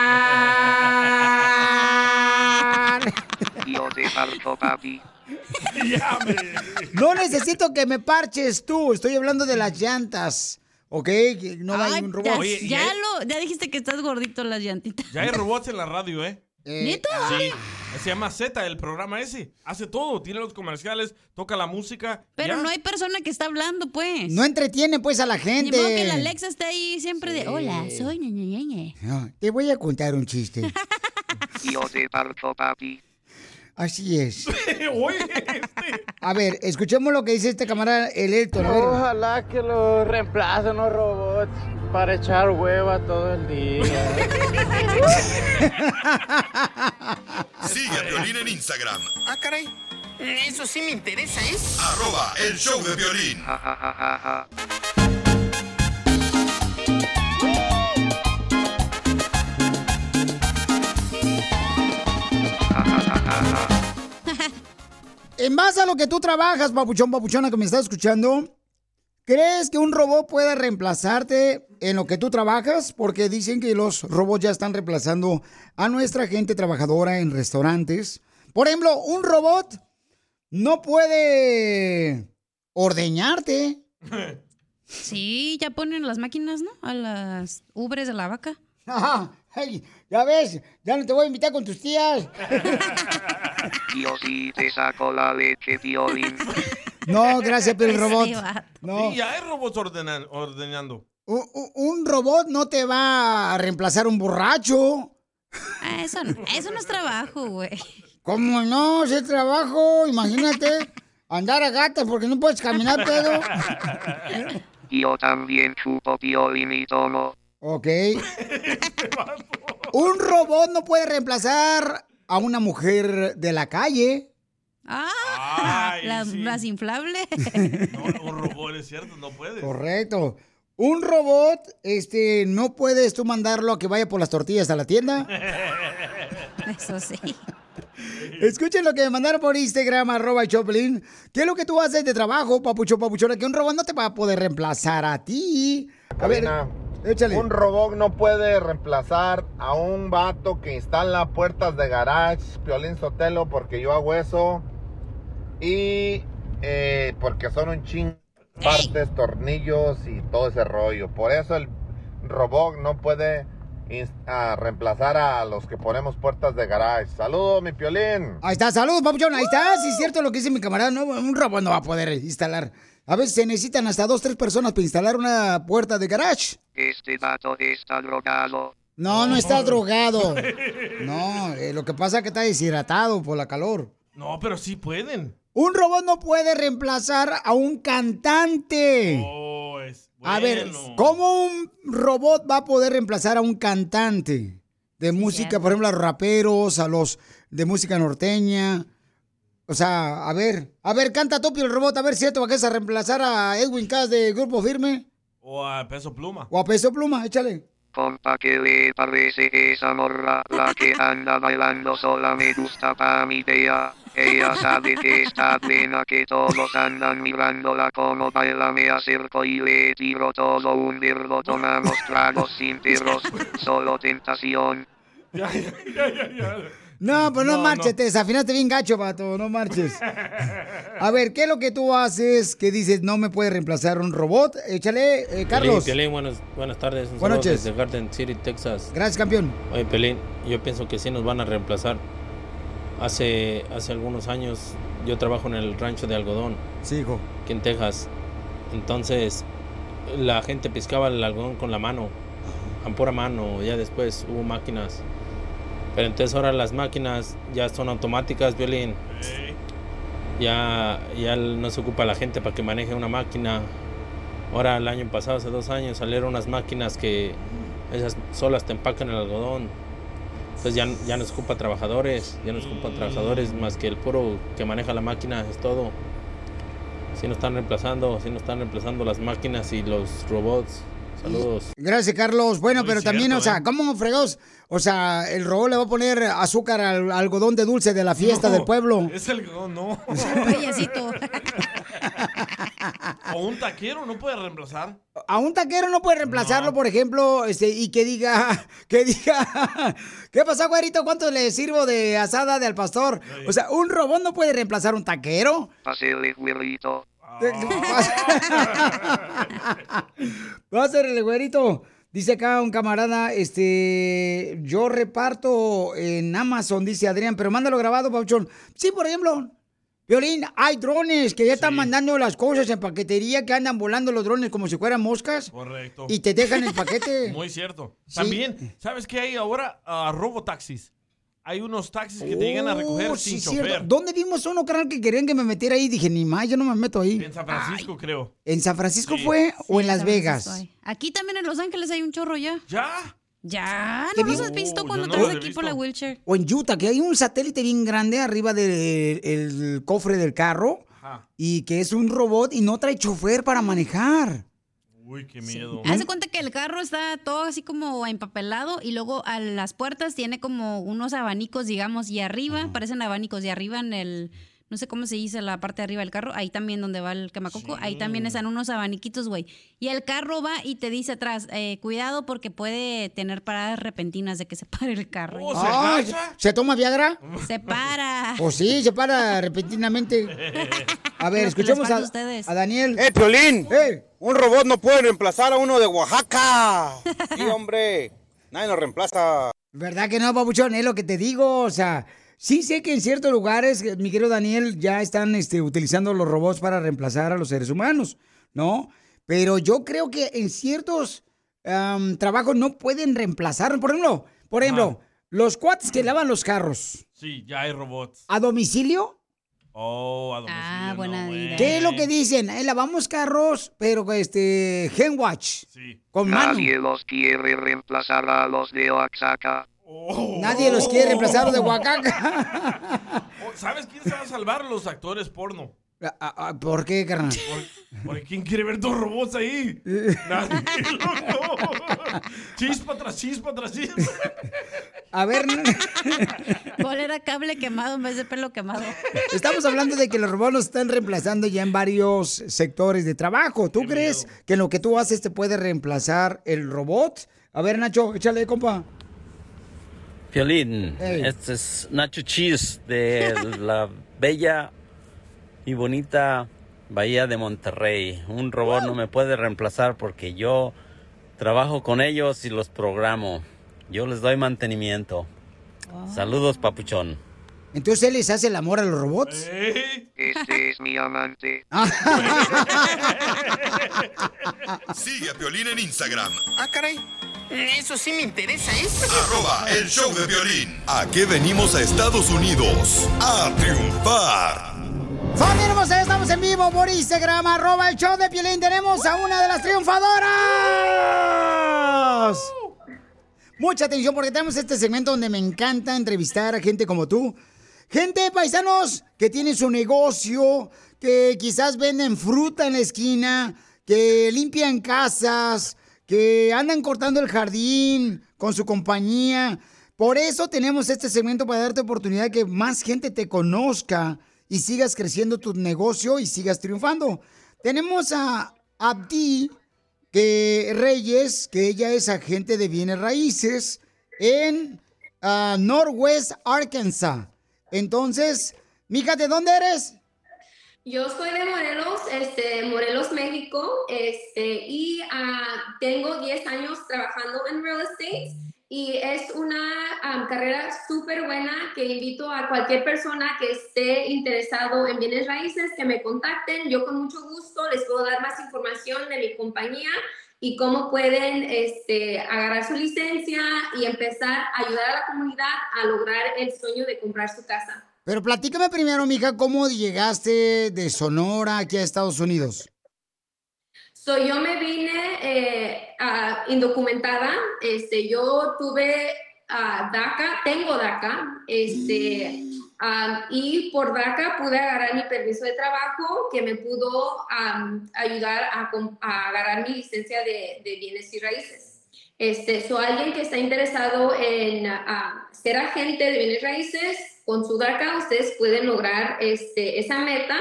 Yo te parto, papi. [laughs] No necesito que me parches tú. Estoy hablando de las llantas. ¿Ok? No hay Ay, un ya, robot. Oye, ¿y ya hay- lo, ya dijiste que estás gordito las llantitas. Ya hay robots en la radio, ¿eh? ¿Neta? Sí. Se llama Z, el programa ese. Hace todo. Tiene los comerciales, toca la música. Pero ya. no hay persona que está hablando, pues. No entretiene pues a la Ni gente. modo que la Alexa esté ahí siempre de, hola, soy ña". No, te voy a contar un chiste. Yo te parto, papi. Así es. [laughs] Oye, A ver, escuchemos lo que dice este camarada, el Elton. Ojalá que lo reemplacen los robots para echar hueva todo el día. [laughs] Sigue a Violín en Instagram, Ah, caray. Eso sí me interesa, ¿eh? arroba el show de violín. En base a lo que tú trabajas, papuchón, papuchona, que me estás escuchando, ¿crees que un robot pueda reemplazarte en lo que tú trabajas? Porque dicen que los robots ya están reemplazando a nuestra gente trabajadora en restaurantes. Por ejemplo, un robot no puede ordeñarte. [laughs] Sí, ya ponen las máquinas, ¿no? A las ubres de la vaca. [laughs] Ajá. Ya ves, ya no te voy a invitar con tus tías. [laughs] Yo sí te saco la leche, violín. No, gracias, pero el robot. No. Sí, ya hay robots ordenan- ordeñando. Un, robot no te va a reemplazar un borracho. Ah, eso no, eso no es trabajo, güey. ¿Cómo no? Es trabajo, imagínate. Andar a gatas porque no puedes caminar pedo. [laughs] Yo también chupo violín y todo. Ok. [laughs] Un robot no puede reemplazar a una mujer de la calle. Ah, Ay, las, sí. las inflables. [laughs] No, un robot es cierto, no puede. Correcto. Un robot, este, no puedes tú mandarlo a que vaya por las tortillas a la tienda. [laughs] Eso sí. Escuchen lo que me mandaron por Instagram, arroba Choplin. ¿Qué es lo que tú haces de trabajo, papucho, papuchona? Que un robot no te va a poder reemplazar a ti. A ver, échale. Un robot no puede reemplazar a un vato que instala puertas de garage, Piolín Sotelo, porque yo hago eso. Y eh, porque son un ching partes, tornillos y todo ese rollo. Por eso el robot no puede a reemplazar a los que ponemos puertas de garage. Saludos, mi piolín. Ahí está, saludos, papuchón. Ahí está, sí es cierto lo que dice mi camarada. No, un robot no va a poder instalar. A veces se necesitan hasta dos, tres personas para instalar una puerta de garage. Este dato está drogado. No, no está drogado. [laughs] No, eh, lo que pasa es que está deshidratado por la calor. No, pero sí pueden. Un robot no puede reemplazar a un cantante. Oh, es A ver, bueno. ¿cómo un robot va a poder reemplazar a un cantante de música, por ejemplo, a los raperos, a los de música norteña? O sea, a ver, a ver, canta Topio el robot, a ver si esto va a reemplazar a Edwin Cass de Grupo Firme O a peso pluma. o a Peso Pluma, échale. Compa, ¿qué le parece esa morra? La que anda bailando sola me gusta pa' mi idea. Ella sabe que está plena, que todos andan mirándola como baila. Me acerco y le tiro todo un virgo. Tomamos tragos sin perros, [laughs] solo tentación. Ya, ya, ya, ya, ya. No, pues no, No, marches, no. te desafinaste bien gacho, vato, no marches. A ver, ¿qué es lo que tú haces que dices no me puede reemplazar un robot? Échale, eh, Carlos. Pelín, Pelín, buenas, buenas tardes. Un Buenas noches. Desde Garden City, Texas. Gracias, campeón. Oye, Pelín, yo pienso que sí nos van a reemplazar. Hace, hace algunos años yo trabajo en el rancho de algodón. Sí, hijo. Aquí en Texas. Entonces, la gente piscaba el algodón con la mano. A pura mano. Ya después hubo máquinas. Pero entonces ahora las máquinas ya son automáticas, Violín. Ya, ya no se ocupa la gente para que maneje una máquina. Ahora el año pasado, hace dos años, salieron unas máquinas que esas solas te empacan el algodón. Entonces ya, ya no se ocupa trabajadores, ya no se ocupa trabajadores más que el puro que maneja la máquina, es todo. Si no están reemplazando, si no están reemplazando las máquinas y los robots. Saludos. Gracias, Carlos. Bueno, Muy pero también, o sea, ¿eh? ¿cómo fregados? O sea, el robot le va a poner azúcar al algodón de dulce de la fiesta No, del pueblo. Es el no, [laughs] no. Payasito. o un taquero no puede reemplazar. A un taquero no puede reemplazarlo, por ejemplo, este, y que diga, [laughs] que diga, [laughs] ¿qué pasó, güerito? ¿Cuánto le sirvo de asada de al pastor? O sea, un robot no puede reemplazar un taquero. Pásele, güerito. Va a ser el güerito. Dice acá un camarada, este, yo reparto en Amazon, dice Adrián, pero mándalo grabado, Pauchón. Sí, por ejemplo, Violín, hay drones que ya están mandando las cosas en paquetería, que andan volando los drones como si fueran moscas. Correcto. Y te dejan el paquete. [laughs] Muy cierto. Sí. También, ¿sabes qué hay ahora? Ah, robotaxis. Hay unos taxis que te llegan a recoger Oh, sin sí, chofer. cierto. ¿Dónde vimos uno, carnal, que querían que me metiera ahí? Dije, ni más, yo no me meto ahí. En San Francisco, creo. ¿En San Francisco Sí. fue o en Las San Vegas? Francisco. Aquí también en Los Ángeles hay un chorro ya. ¿Ya? Ya, ¿Qué ¿no los has visto Oh, cuando no he aquí por la wheelchair? O en Utah, que hay un satélite bien grande arriba del el cofre del carro y que es un robot y no trae chofer para manejar. Uy, qué miedo. Haz de cuenta que el carro está todo así como empapelado y luego a las puertas tiene como unos abanicos, digamos, y arriba, parecen abanicos, y arriba en el, no sé cómo se dice la parte de arriba del carro, ahí también donde va el quemacoco, ahí también están unos abaniquitos, güey. Y el carro va y te dice atrás, eh, cuidado porque puede tener paradas repentinas de que se pare el carro. Ay, ¿Se toma Viagra? Se para. Pues sí, se para repentinamente. A ver, escuchemos a, a ustedes. a Daniel. ¡Eh, Piolín! Un robot no puede reemplazar a uno de Oaxaca. Sí, hombre. Nadie lo reemplaza. ¿Verdad que no, papuchón? Es lo que te digo, o sea, sí sé que en ciertos lugares, eh, mi querido Daniel, ya están este, utilizando los robots para reemplazar a los seres humanos, ¿no? Pero yo creo que en ciertos trabajos no pueden reemplazar, por ejemplo, por ejemplo, los cuates que lavan los carros Sí, ya hay robots. a domicilio, Oh, a domicilio. Ah, buena idea. ¿qué es lo que dicen? Eh, lavamos carros, pero este, handwash, con mano. Nadie los quiere reemplazar a los de Oaxaca. Nadie los quiere reemplazar los de Oaxaca. [laughs] Oh, ¿Sabes quién se va a salvar? Los actores porno. Ah, ¿Por qué, carnal? Porque ¿quién quiere ver dos robots ahí? Nadie, [laughs] loco. Chispa tras chispa tras chispa. A ver, ¿Cuál era cable quemado en vez de pelo quemado? Estamos hablando de que los robots nos están reemplazando ya en varios sectores de trabajo. ¿Tú crees que en lo que tú haces te puede reemplazar el robot? A ver, Nacho, échale, compa. Piolín, Ey. este es Nacho Cheese de [laughs] la bella y bonita Bahía de Monterrey. Un robot no me puede reemplazar porque yo trabajo con ellos y los programo. Yo les doy mantenimiento. Saludos, papuchón. Entonces él les hace el amor a los robots. Este es mi amante. [laughs] Sigue a Piolín en Instagram, Ah, caray. Eso sí me interesa, ¿eh? arroba el show de violín. ¿A qué venimos a Estados Unidos? A triunfar. ¡Familia hermosa! Estamos en vivo por Instagram, arroba el show de Piolín. Tenemos a una de las triunfadoras. Mucha atención porque tenemos este segmento donde me encanta entrevistar a gente como tú. Gente, paisanos, que tienen su negocio, que quizás venden fruta en la esquina, que limpian casas, que andan cortando el jardín con su compañía. Por eso tenemos este segmento para darte oportunidad de que más gente te conozca y sigas creciendo tu negocio y sigas triunfando. Tenemos a Abdi que Reyes, que ella es agente de bienes raíces en ah, Northwest Arkansas. Entonces, mija, ¿de dónde eres? Yo soy de Morelos, este, Morelos, México, este, y ah, tengo 10 años trabajando en real estate y es una ah, carrera súper buena que invito a cualquier persona que esté interesado en bienes raíces que me contacten. Yo con mucho gusto les puedo dar más información de mi compañía y cómo pueden este, agarrar su licencia y empezar a ayudar a la comunidad a lograr el sueño de comprar su casa. Pero platícame primero, mija, ¿cómo llegaste de Sonora aquí a Estados Unidos? So, yo me vine eh, ah, indocumentada. Este, yo tuve ah, DACA, tengo DACA, este, ah, y por DACA pude agarrar mi permiso de trabajo que me pudo ayudar a, a agarrar mi licencia de, de bienes y raíces. Este, so, alguien que está interesado en ser agente de bienes raíces, con su DACA ustedes pueden lograr este, esa meta.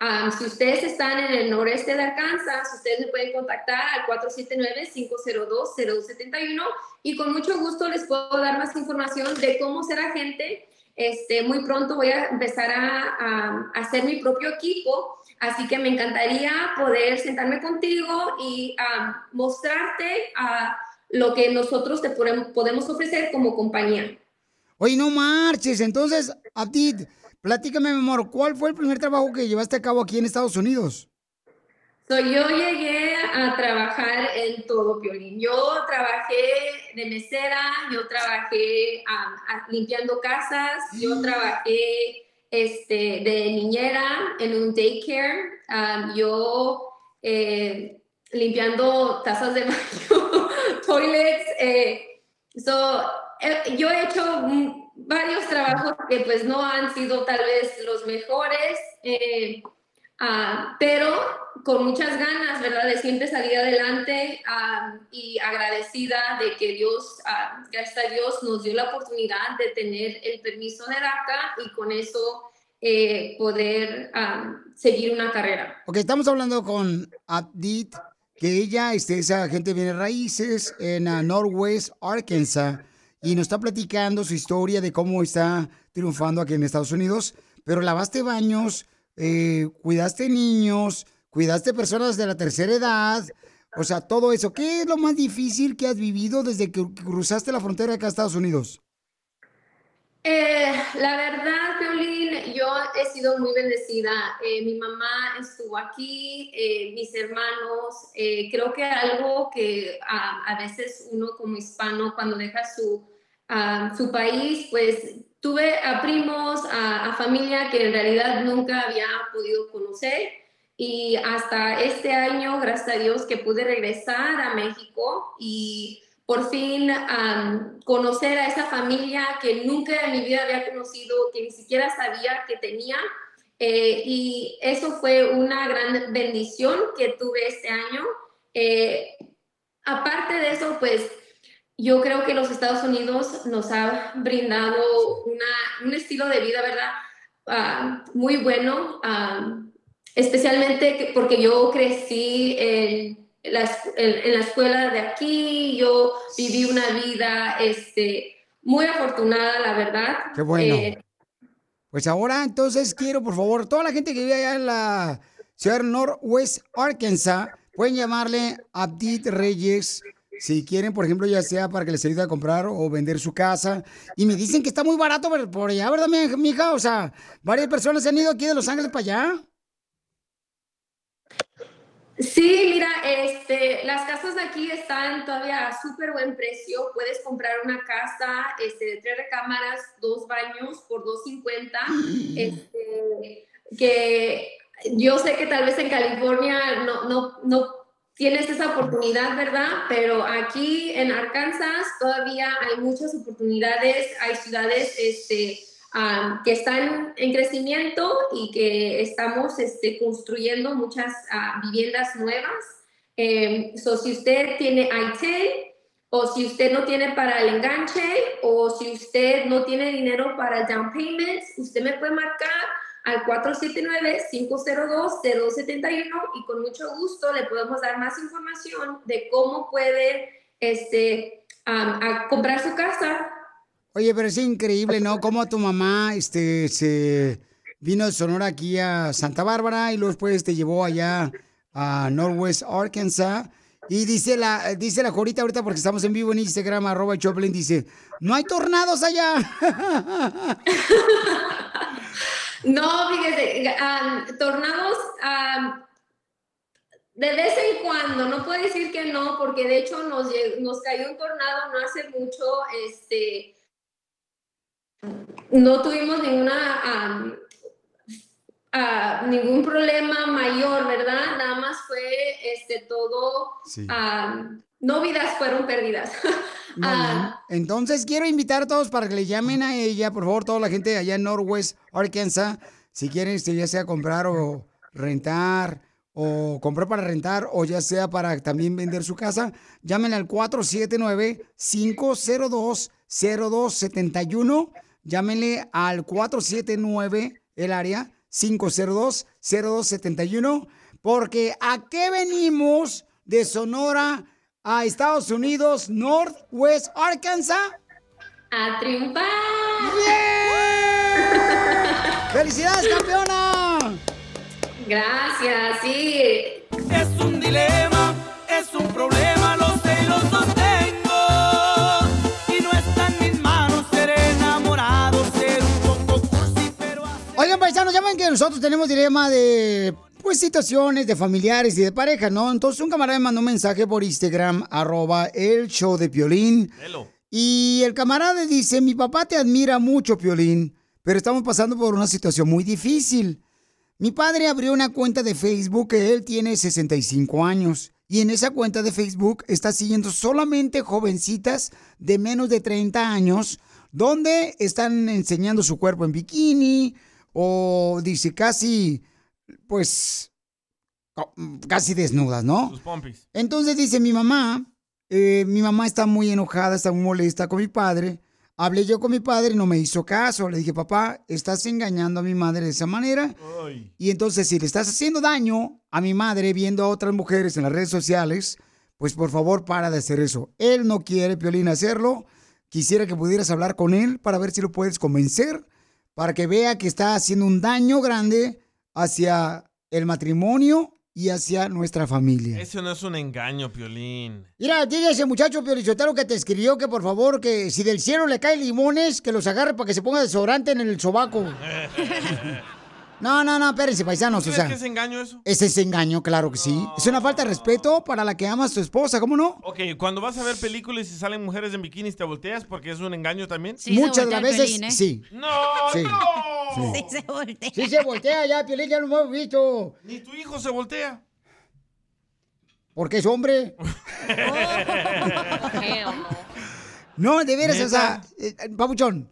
Um, si ustedes están en el noreste de Arkansas, ustedes me pueden contactar al 479-502-0271 y con mucho gusto les puedo dar más información de cómo ser agente. Este, muy pronto voy a empezar a, a- a hacer mi propio equipo, así que me encantaría poder sentarme contigo y mostrarte ah, lo que nosotros te podem- podemos ofrecer como compañía. Oye, no marches. Entonces, Abdi, platícame, mi amor, ¿cuál fue el primer trabajo que llevaste a cabo aquí en Estados Unidos? So, yo llegué a trabajar en todo, Piolín. Yo trabajé de mesera, yo trabajé um, limpiando casas, yo trabajé este, de niñera en un daycare, um, yo eh, limpiando tazas de baño, [laughs] toilets. eh, so, yo he hecho varios trabajos que pues no han sido tal vez los mejores. eh, Ah, pero con muchas ganas, ¿verdad? De siempre salir adelante ah, y agradecida de que Dios, ah, gracias a Dios, nos dio la oportunidad de tener el permiso de DACA y con eso eh, poder ah, seguir una carrera. Ok, estamos hablando con Abdit, que ella este, es agente de raíces en ah, Northwest Arkansas y nos está platicando su historia de cómo está triunfando aquí en Estados Unidos. Pero lavaste baños, eh, cuidaste niños, cuidaste personas de la tercera edad, o sea, todo eso. ¿Qué es lo más difícil que has vivido desde que cruzaste la frontera acá a Estados Unidos? Eh, la verdad, Violín, yo he sido muy bendecida. Eh, mi mamá estuvo aquí, eh, mis hermanos. eh, creo que algo que ah, a veces uno como hispano cuando deja su, su país, pues tuve a primos, a, a familia que en realidad nunca había podido conocer. Y hasta este año, gracias a Dios, que pude regresar a México y por fin conocer a esa familia que nunca en mi vida había conocido, que ni siquiera sabía que tenía. Eh, y eso fue una gran bendición que tuve este año. Eh, aparte de eso, pues yo creo que los Estados Unidos nos ha brindado una- un estilo de vida, ¿verdad? Ah, muy bueno, ah, especialmente que- porque yo crecí en la, en, en la escuela de aquí, yo viví una vida este, muy afortunada, la verdad. Qué bueno. Eh, Pues ahora, entonces, quiero, por favor, toda la gente que vive allá en la ciudad Northwest Arkansas, pueden llamarle Abdit Reyes Si quieren, por ejemplo, ya sea para que les ayude a comprar o vender su casa. Y me dicen que está muy barato por- allá, ¿verdad, mi- mija? O sea, varias personas se han ido aquí de Los Ángeles para allá. Sí, mira, este, las casas de aquí están todavía a súper buen precio. Puedes comprar una casa este, de tres recámaras, dos baños por 250. Este, que yo sé que tal vez en California no, no, no tienes esa oportunidad, ¿verdad? Pero aquí en Arkansas todavía hay muchas oportunidades. Hay ciudades este, ah, que están en crecimiento y que estamos este, construyendo muchas ah, viviendas nuevas. Eh, so, si usted tiene ITIN o si usted no tiene para el enganche o si usted no tiene dinero para el down payment, usted me puede marcar al 479-502-0271 y con mucho gusto le podemos dar más información de cómo puede este, am, a comprar su casa. Oye, pero es increíble, ¿no? Cómo tu mamá este, se vino de Sonora aquí a Santa Bárbara y luego después te llevó allá a Northwest Arkansas. Y dice la, dice la Jorita ahorita, porque estamos en vivo en Instagram, arroba Choplin, dice, no hay tornados allá. [laughs] No, fíjese, am, tornados am, de vez en cuando, no puedo decir que no, porque de hecho nos, nos cayó un tornado no hace mucho, este, no tuvimos ninguna, ah, ningún problema mayor, ¿verdad? Nada más fue este, todo, Sí. no vidas fueron perdidas. [laughs] Bien. Entonces quiero invitar a todos para que le llamen a ella, por favor, toda la gente allá en Northwest Arkansas, si quieren este, ya sea comprar o rentar o comprar para rentar o ya sea para también vender su casa, llámenle al 479-502-0271, llámenle al 479 el área 502-0271, porque ¿a qué venimos de Sonora a Estados Unidos, Northwest Arkansas? A triunfar. [laughs] ¡Felicidades, campeona! Gracias, sí. Es un dilema, es un problema, Que nosotros tenemos dilema de, pues, situaciones de familiares y de pareja, ¿no? Entonces, un camarada me mandó un mensaje por Instagram, arroba el show de Piolín. Y el camarada dice, mi papá te admira mucho, Piolín, pero estamos pasando por una situación muy difícil. Mi padre abrió una cuenta de Facebook que él tiene 65 años. Y en esa cuenta de Facebook está siguiendo solamente jovencitas de menos de 30 años, donde están enseñando su cuerpo en bikini o dice casi, pues, casi desnudas, ¿no? Sus pompis. Entonces dice mi mamá, eh, mi mamá está muy enojada, está muy molesta con mi padre. Hablé yo con mi padre y no me hizo caso. Le dije, papá, estás engañando a mi madre de esa manera. Y entonces, si le estás haciendo daño a mi madre viendo a otras mujeres en las redes sociales, pues por favor para de hacer eso. Él no quiere, Piolín, hacerlo. Quisiera que pudieras hablar con él para ver si lo puedes convencer, para que vea que está haciendo un daño grande hacia el matrimonio y hacia nuestra familia. Eso no es un engaño, Piolín. Mira, dile a ese muchacho Piolichotero que te escribió que por favor, que si del cielo le caen limones, que los agarre para que se ponga desodorante en el sobaco. [laughs] No, no, no, espérense, paisanos, o ¿Crees sea. que es engaño eso? Ese es engaño, claro que sí. Es una falta de respeto para la que amas a tu esposa, ¿cómo no? Ok, cuando vas a ver películas y salen mujeres en bikinis, ¿te volteas porque es un engaño también? Muchas de las veces, sí. No, Sí. no. Sí. se voltea. Sí se voltea ya, Piolín, ya lo hemos visto. Ni tu hijo se voltea. Porque es hombre. [laughs] No, de veras, o sea, eh, eh, papuchón,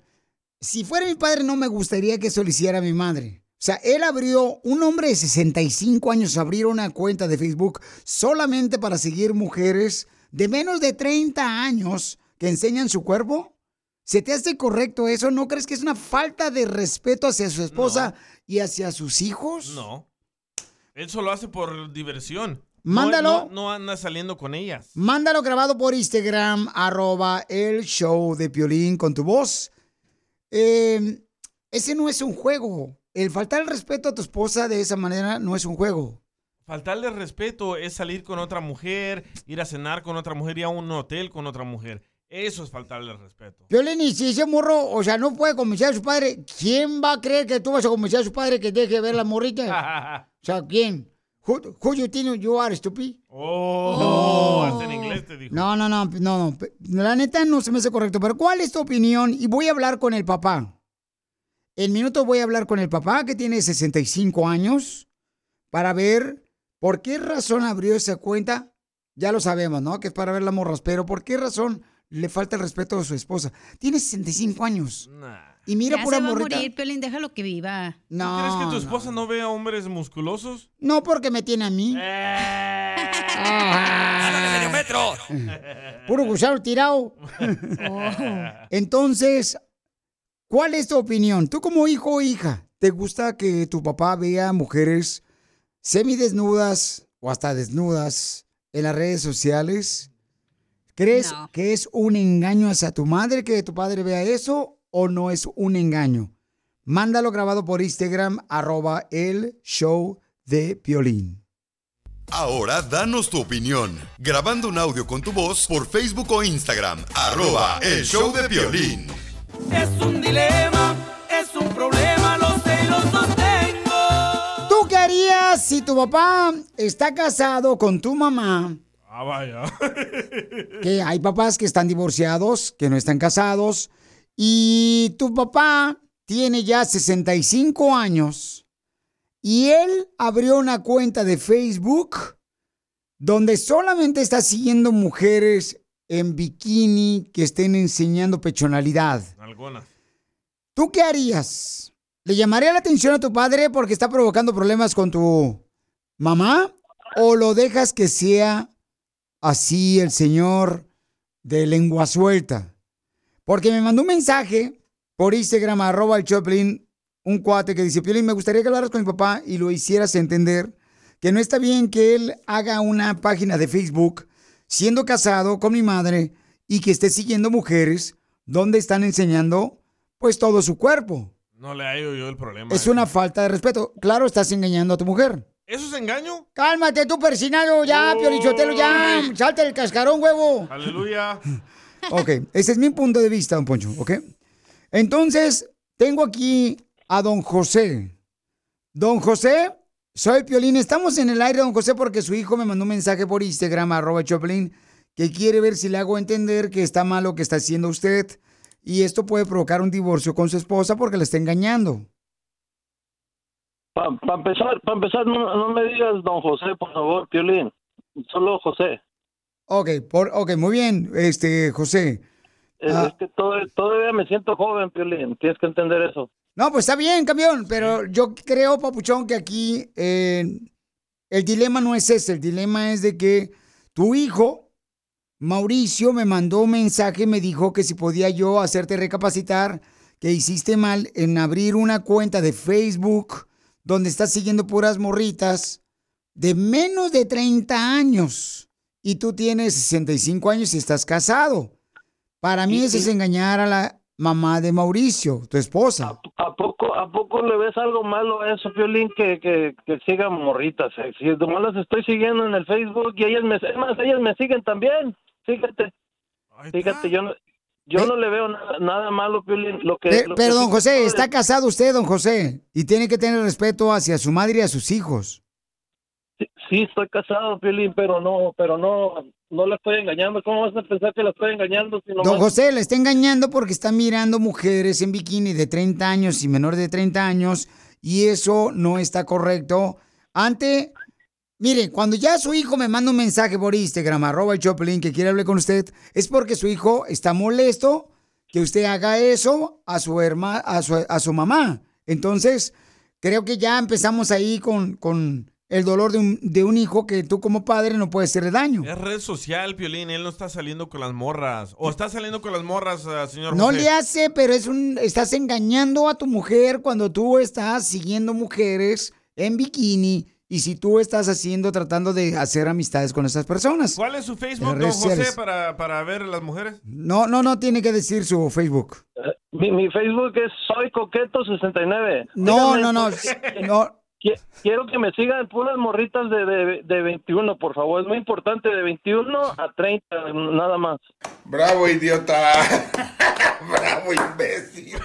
si fuera mi padre no me gustaría que eso lo hiciera mi madre. O sea, él abrió, un hombre de 65 años abrió una cuenta de Facebook solamente para seguir mujeres de menos de 30 años que enseñan su cuerpo. ¿Se te hace correcto eso? ¿No crees que es una falta de respeto hacia su esposa y hacia sus hijos? No. Él solo hace por diversión. Mándalo. No, no, no anda saliendo con ellas. Mándalo grabado por Instagram, arroba el show de Piolín con tu voz. Eh, ese no es un juego. El faltar el respeto a tu esposa de esa manera no es un juego. faltarle respeto es salir con otra mujer, ir a cenar con otra mujer, ir a un hotel con otra mujer. Eso es faltarle respeto. Violín, y si ese morro, o sea, no puede convencer a su padre, ¿quién va a creer que tú vas a convencer a su padre que deje de ver la morrita? [laughs] o sea, ¿quién? Who, who you think you are, stupid? Oh, hasta en inglés te dijo. No, no, no, no, no. La neta no se me hace correcto. Pero ¿cuál es tu opinión? Y voy a hablar con el papá. En minutos voy a hablar con el papá que tiene 65 años para ver por qué razón abrió esa cuenta. Ya lo sabemos, ¿no? Que es para ver las morras. Pero ¿por qué razón le falta el respeto a su esposa? Tiene 65 años. Y mira ya pura se va morrita. a morir, Piolín, déjalo que viva. No, ¿Crees que tu no. esposa no, ve a hombres musculosos? No porque me tiene a mí. medio metro! Puro gusano tirado. Entonces, ¿cuál es tu opinión? Tú como hijo o hija, ¿te gusta que tu papá vea mujeres semidesnudas o hasta desnudas en las redes sociales? ¿Crees No. que es un engaño hacia tu madre que tu padre vea eso o no es un engaño? Mándalo grabado por Instagram, arroba el show de Piolín. Ahora danos tu opinión. Grabando un audio con tu voz por Facebook o Instagram. Arroba el show de violín. Es un dilema, es un problema, los sé y los sostengo. ¿Tú qué harías si tu papá está casado con tu mamá? Ah, vaya. [laughs] Que hay papás que están divorciados, que no están casados, y tu papá tiene ya 65 años y él abrió una cuenta de Facebook donde solamente está siguiendo mujeres en bikini que estén enseñando pechonalidad. Algunas. ¿Tú qué harías? ¿Le llamaría la atención a tu padre porque está provocando problemas con tu mamá? ¿O lo dejas que sea así el señor de lengua suelta? Porque me mandó un mensaje por Instagram, arroba el Choplin, un cuate que dice, Piolín, me gustaría que hablaras con mi papá y lo hicieras entender que no está bien que él haga una página de Facebook siendo casado con mi madre y que esté siguiendo mujeres donde están enseñando pues todo su cuerpo. No le hallo yo el problema. Es una falta de respeto. Claro, estás engañando a tu mujer. ¿Eso es engaño? Cálmate tú, persinado, ya, Piolichotelo, ya. Salte el cascarón, huevo. Aleluya. [laughs] Ok, ese es mi punto de vista, don Poncho, ¿ok? Entonces, tengo aquí a don José. Don José, soy Piolín. Estamos en el aire, don José, porque su hijo me mandó un mensaje por Instagram, arroba Choplin, que quiere ver si le hago entender que está mal lo que está haciendo usted. Y esto puede provocar un divorcio con su esposa porque le está engañando. Para empezar, para empezar no, no me digas don José, por favor, Piolín. Solo José. Ok, por, ok, muy bien, este, José. Es, Ah. es que todo- todavía me siento joven, Piolín. Tienes que entender eso. No, pues está bien, camión, pero yo creo, Papuchón, que aquí eh, el dilema no es ese, el dilema es de que tu hijo, Mauricio, me mandó un mensaje y me dijo que si podía yo hacerte recapacitar que hiciste mal en abrir una cuenta de Facebook donde estás siguiendo puras morritas de menos de 30 años y tú tienes 65 años y estás casado. Para mí eso es engañar a la mamá de Mauricio, tu esposa. ¿A poco, ¿A poco le ves algo malo a eso, Piolín, que, que, que sigan morritas? eh? Si nomás las estoy siguiendo en el Facebook y ellas me, es más, ellas me siguen también. Fíjate. Fíjate, yo no, yo no le veo nada, nada malo, Piolín. Lo que, Pe- lo que pero, don José, está casado usted, don José, y tiene que tener respeto hacia su madre y a sus hijos. Sí, sí, estoy casado, Piolín, pero no, pero no, no la estoy engañando. ¿Cómo vas a pensar que la estoy engañando si nomás... Don José le está engañando porque está mirando mujeres en bikini de 30 años y menor de 30 años, y eso no está correcto. Ante, mire, cuando ya su hijo me manda un mensaje por Instagram, arroba el Choplin, que quiere hablar con usted, es porque su hijo está molesto que usted haga eso a su hermana, a su, a su mamá. Entonces, creo que ya empezamos ahí con, con el dolor de un, de un hijo que tú como padre no puedes hacerle daño. Es red social, Piolín. Él no está saliendo con las morras. O está saliendo con las morras, ah, señor No José. le hace, pero es un estás engañando a tu mujer cuando tú estás siguiendo mujeres en bikini y si tú estás haciendo tratando de hacer amistades con esas personas. ¿Cuál es su Facebook, don redes José, sociales. para, para ver a las mujeres? No, no, no tiene que decir su Facebook. Mi, mi Facebook es Soy Coqueto 69. No, Dígame, no, no, ¿por qué- no. Qui- quiero que me sigan puras morritas de, de, de 21, por favor. Es muy importante, de 21 a 30, nada más. Bravo, idiota. [laughs] Bravo, imbécil.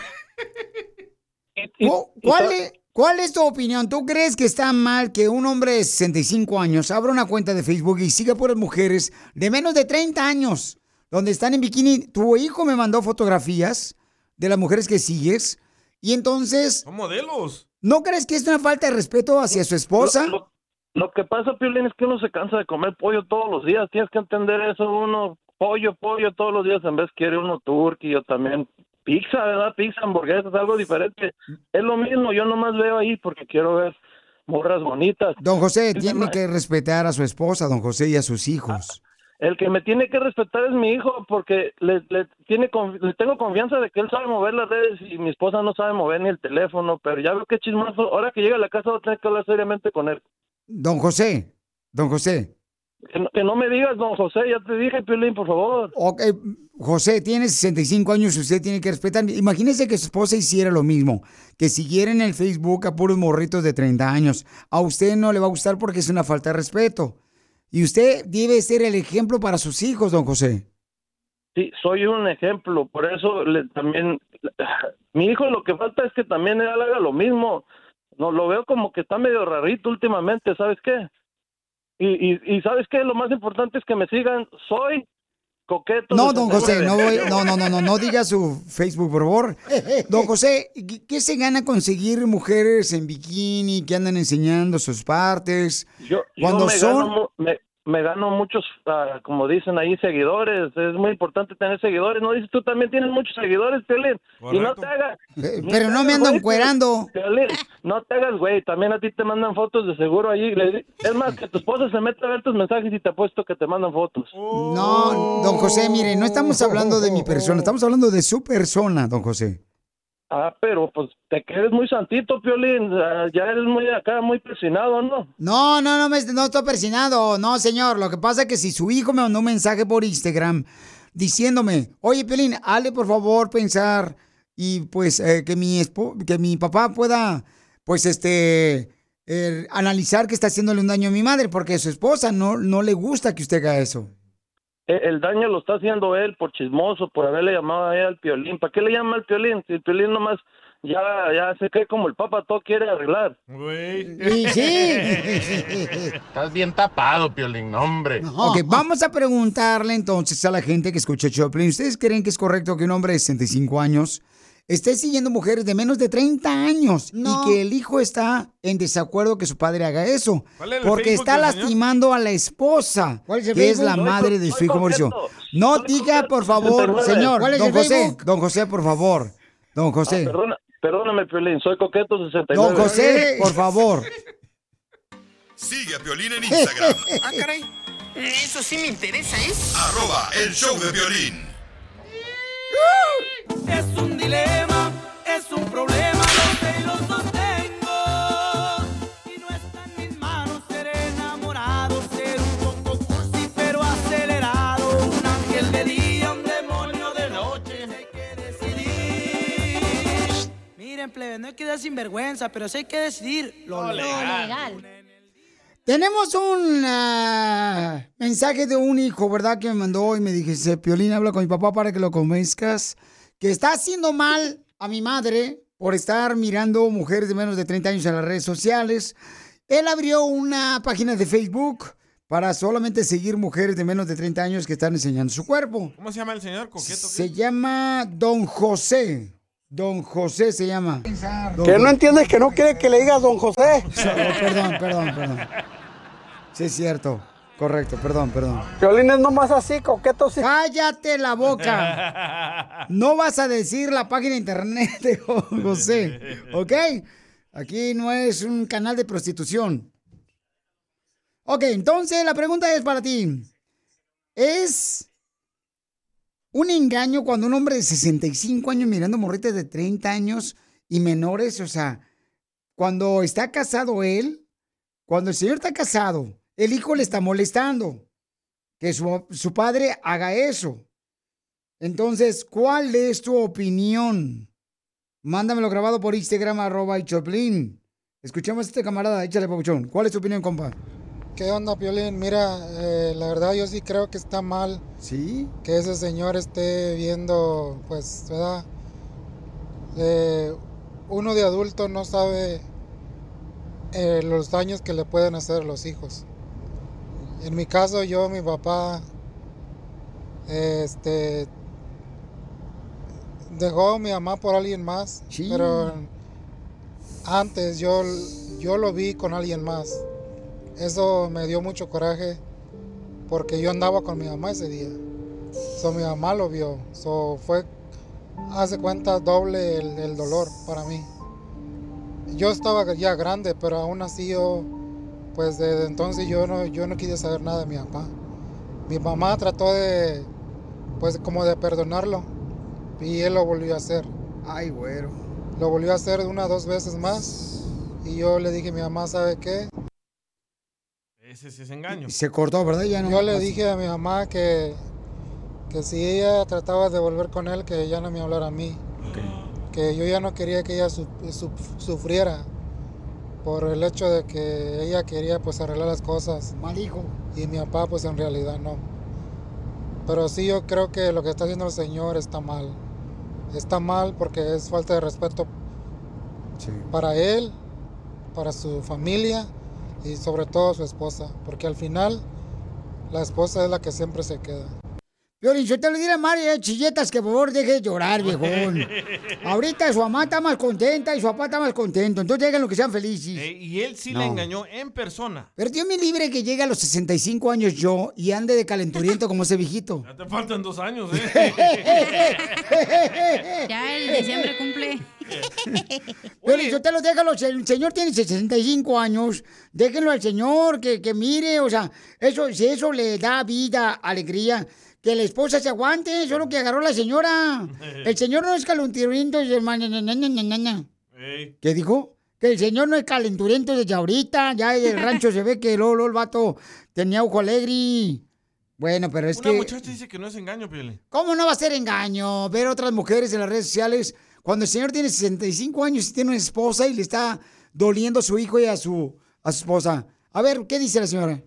¿Cu- ¿Cuál es, ¿Cuál es tu opinión? ¿Tú crees que está mal que un hombre de 65 años abra una cuenta de Facebook y siga por las mujeres de menos de 30 años, donde están en bikini? Tu hijo me mandó fotografías de las mujeres que sigues y entonces, Son modelos. ¿No crees que es una falta de respeto hacia su esposa? Lo, lo- lo que pasa, Piolín, es que uno se cansa de comer pollo todos los días. Tienes que entender eso. Uno, pollo, pollo todos los días. En vez quiere uno turkey o también pizza, ¿verdad? Pizza, hamburguesas, algo diferente. Es lo mismo. Yo nomás veo ahí porque quiero ver morras bonitas. Don José tiene que respetar a su esposa, don José, y a sus hijos. El que me tiene que respetar es mi hijo porque le, le tiene le tengo confianza de que él sabe mover las redes y mi esposa no sabe mover ni el teléfono, pero ya veo que chismoso. Ahora que llega a la casa voy a tener que hablar seriamente con él. Don José, don José. Que no, que no me digas, don José, ya te dije, Piolín, por favor. Ok, José, tiene 65 años, usted tiene que respetar. Imagínese que su esposa hiciera lo mismo, que siguiera en el Facebook a puros morritos de 30 años. A usted no le va a gustar porque es una falta de respeto. Y usted debe ser el ejemplo para sus hijos, don José. Sí, soy un ejemplo, por eso le, también [sighs] mi hijo lo que falta es que también él haga lo mismo. No lo veo como que está medio rarito últimamente, ¿sabes qué? Y, y, y ¿sabes qué? Lo más importante es que me sigan. Soy coqueto. No, don 69. José, no, voy- no, no, no, no, no diga su Facebook, por favor. Don José, ¿qué- ¿qué se gana conseguir mujeres en bikini que andan enseñando sus partes? Yo, yo Cuando me, son... gano, mu- me, me gano muchos, ah, como dicen ahí, seguidores. Es muy importante tener seguidores. ¿No dices tú también tienes muchos seguidores, Piolín? Y no te hagas. Eh, pero no me hagas, ando güey, encuerando. Piolín, no te hagas, güey. También a ti te mandan fotos de seguro allí. Le- Es más, que tu esposa se mete a ver tus mensajes y te apuesto que te mandan fotos. No, don José, mire, no estamos hablando de mi persona, estamos hablando de su persona, don José. Ah, pero pues te quedes muy santito, Piolín. Ah, ya eres muy acá, muy presionado, ¿no? No, no, no, no estoy persinado, no, señor. Lo que pasa es que si su hijo me mandó un mensaje por Instagram diciéndome, oye, Pelín, hazle por favor pensar y pues eh, que mi que mi papá pueda, pues este, eh, analizar que está haciéndole un daño a mi madre, porque su esposa no, no le gusta que usted haga eso. Eh, El daño lo está haciendo él por chismoso, por haberle llamado a él al piolín. ¿Para qué le llama al piolín? Si el piolín nomás ya, ya se cree como el papa, todo quiere arreglar. Y sí. [laughs] Estás bien tapado, Piolín, no, hombre. Ok, vamos a preguntarle entonces a la gente que escucha Choplin. ¿Ustedes creen que es correcto que un hombre de 65 años esté siguiendo mujeres de menos de 30 años y que el hijo está en desacuerdo que su padre haga eso? ¿Cuál es Porque Facebook está señor? lastimando a la esposa, ¿Cuál es que es la madre de su hijo Mauricio. No diga, por favor, 69. señor, ¿Cuál es don José, Facebook? don José, por favor. Don José. Ah, perdona, perdóname, Piolín, soy coqueto 69. Don José, por favor. Sigue a Piolín en Instagram. [laughs] Ah, caray. Eso sí me interesa, ¿eh? arroba el show de violín. Es un dilema, es un problema, lo sé y lo sostengo. Y no está en mis manos ser enamorado, ser un poco cursi pero acelerado. Un ángel de día, un demonio de noche, hay que decidir. Miren, plebe, no hay que dar sinvergüenza, pero sí hay que decidir lo, legal. Tenemos un ah, mensaje de un hijo, ¿verdad? Que me mandó y me dice, Piolín, habla con mi papá para que lo convenzcas, que está haciendo mal a mi madre por estar mirando mujeres de menos de 30 años en las redes sociales. Él abrió una página de Facebook para solamente seguir mujeres de menos de 30 años que están enseñando su cuerpo. ¿Cómo se llama el señor? ¿Coqueto? Se llama Don José. Don José se llama. Don Que no entiendes que no quiere que le digas don José. [laughs] Perdón, perdón, perdón. Sí, es cierto. Correcto, perdón, perdón. Violín es nomás así, coqueto sí. ¡Cállate la boca! No vas a decir la página de internet de José, ¿ok? Aquí no es un canal de prostitución. Ok, entonces la pregunta es para ti. ¿Es un engaño cuando un hombre de 65 años mirando morritas de 30 años y menores? O sea, cuando está casado él, cuando el señor está casado, el hijo le está molestando que su, su padre haga eso. Entonces, ¿cuál es tu opinión? Mándamelo grabado por Instagram, arroba y Choplin. Escuchemos a este camarada, échale, papuchón. ¿Cuál es tu opinión, compa? ¿Qué onda, Piolín? Mira, eh, la verdad yo sí creo que está mal. ¿Sí? Que ese señor esté viendo, pues, ¿verdad? Eh, uno de adulto no sabe eh, los daños que le pueden hacer los hijos. En mi caso, yo, mi papá, este, dejó a mi mamá por alguien más, pero antes yo, yo lo vi con alguien más. Eso me dio mucho coraje porque yo andaba con mi mamá ese día. So, mi mamá lo vio. So, fue, hace cuenta, doble el, el dolor para mí. Yo estaba ya grande, pero aún así yo, pues desde entonces yo no, yo no quise saber nada de mi papá. Mi mamá trató de, pues como de perdonarlo y él lo volvió a hacer. Ay, güero. Lo volvió a hacer una dos veces más y yo le dije a mi mamá, ¿sabe qué? Ese sí es engaño. Se cortó, ¿verdad? Ya no. Yo le dije a mi mamá que, que si ella trataba de volver con él, que ya no me hablara a mí. Que yo ya no quería que ella su- su- sufriera por el hecho de que ella quería pues arreglar las cosas. Mal hijo. Y mi papá pues en realidad no. Pero sí yo creo que lo que está haciendo el Señor está mal. Está mal porque es falta de respeto para él, para su familia y sobre todo su esposa. Porque al final la esposa es la que siempre se queda. Violín, yo te lo diré a Mario, eh, chilletas, que por favor deje de llorar, [laughs] viejón. Ahorita su mamá está más contenta y su papá está más contento. Entonces déjenlo que sean felices. Eh, y él sí No. le engañó en persona. Pero Dios me libre que llegue a los 65 años yo y ande de calenturiento como ese viejito. Ya te faltan dos años, ¿eh? [laughs] Ya el diciembre cumple. [laughs] Pero yo te lo déjalo, el señor tiene 65 años, déjenlo al señor que, que mire, o sea, eso, si eso le da vida, alegría, que la esposa se aguante, eso es lo que agarró la señora. [laughs] El señor no es calenturiento, hermano. na, na, na, na, na. ¿Qué dijo? Que el señor no es calenturiento desde ahorita, ya en el rancho se ve que Lolo, el vato, tenía ojo alegre. Bueno, pero es Una que... muchacha dice que no es engaño, Piolín. ¿Cómo no va a ser engaño ver otras mujeres en las redes sociales cuando el señor tiene 65 años y tiene una esposa y le está doliendo a su hijo y a su, a su esposa? A ver, ¿qué dice la señora?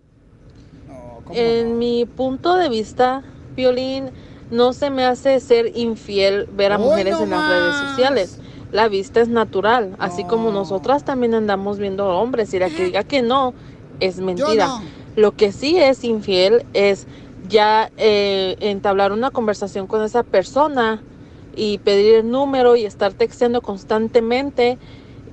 En mi punto de vista, Violín, no se me hace ser infiel ver a ¡Hoy mujeres en las redes sociales. La vista es natural, así como nosotras también andamos viendo hombres y la que diga que no es mentira. Lo que sí es infiel es ya eh, entablar una conversación con esa persona y pedir el número y estar texteando constantemente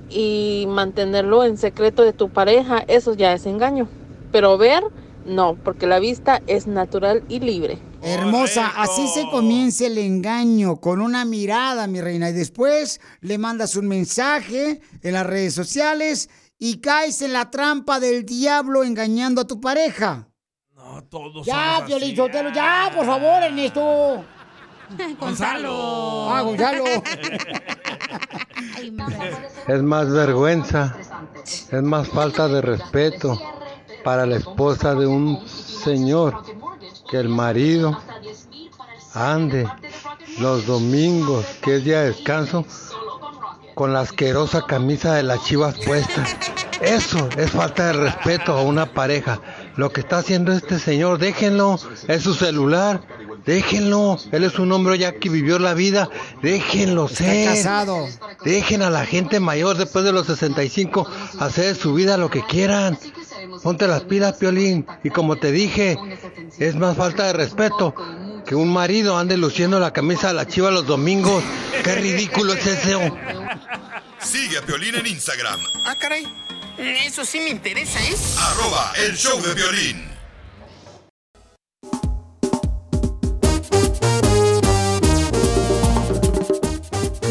y mantenerlo en secreto de tu pareja, eso ya es engaño. Pero ver, no, porque la vista es natural y libre. Hermosa, así se comienza el engaño, con una mirada, mi reina, y después le mandas un mensaje en las redes sociales y caes en la trampa del diablo engañando a tu pareja. No, todos Ya, somos Piolín. Sotelo, ya, por favor, Ernesto. [laughs] Gonzalo. Ah, Gonzalo. Es más vergüenza, es más falta de respeto para la esposa de un señor que el marido ande los domingos, que es día de descanso, con la asquerosa camisa de las chivas puesta. Eso es falta de respeto a una pareja. Lo que está haciendo este señor, déjenlo, es su celular, déjenlo. Él es un hombre ya que vivió la vida, déjenlo ser. casado. Dejen a la gente mayor después de los 65 hacer de su vida lo que quieran. Ponte las pilas, Piolín. Y como te dije, es más falta de respeto que un marido ande luciendo la camisa de la chiva los domingos. Qué ridículo es eso. Sigue a Piolín en Instagram, Ah, caray. Eso sí me interesa, ¿eh? arroba el show de violín.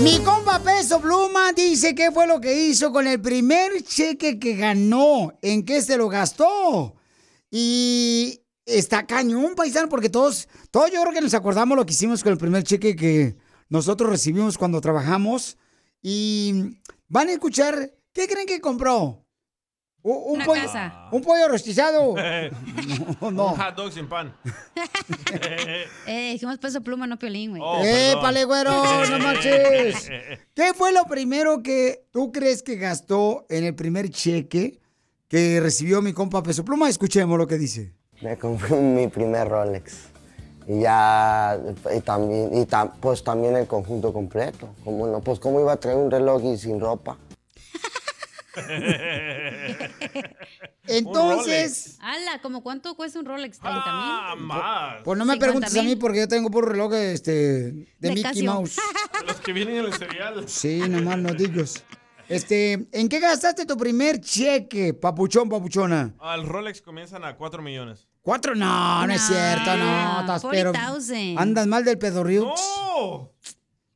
Mi compa Peso Pluma dice qué fue lo que hizo con el primer cheque que ganó, en qué se lo gastó. Y está cañón, paisano, porque todos, todos yo creo que nos acordamos lo que hicimos con el primer cheque que nosotros recibimos cuando trabajamos. Y van a escuchar, ¿qué creen que compró? Un, Una pollo, casa. un pollo rostizado. [laughs] Un no. hot dog sin pan. [laughs] Eh, dijimos peso pluma, no piolín, güey. Oh, ¡Eh, perdón. pale, güero! ¡No [laughs] marches! ¿Qué fue lo primero que tú crees que gastó en el primer cheque que recibió mi compa Peso Pluma? Escuchemos lo que dice. Me compré mi primer Rolex. Y ya, y también, y tam- pues también el conjunto completo. Como no, pues cómo iba a traer un reloj y sin ropa. [laughs] Entonces, Ala, ¿como cuánto cuesta un Rolex? ¿30 mil? Ah, más. pues no me 50 preguntes a mí porque yo tengo puro reloj este, de, De Mickey Casio. Mouse. [laughs] Los que vienen en el cereal. Sí, nomás no digas. Este, ¿en qué gastaste tu primer cheque, papuchón, papuchona? Al Rolex comienzan a 4 millones. ¿Cuatro? No, no es cierto, no. Estás, pero 40,000. andas mal del pedorriux. ¡No!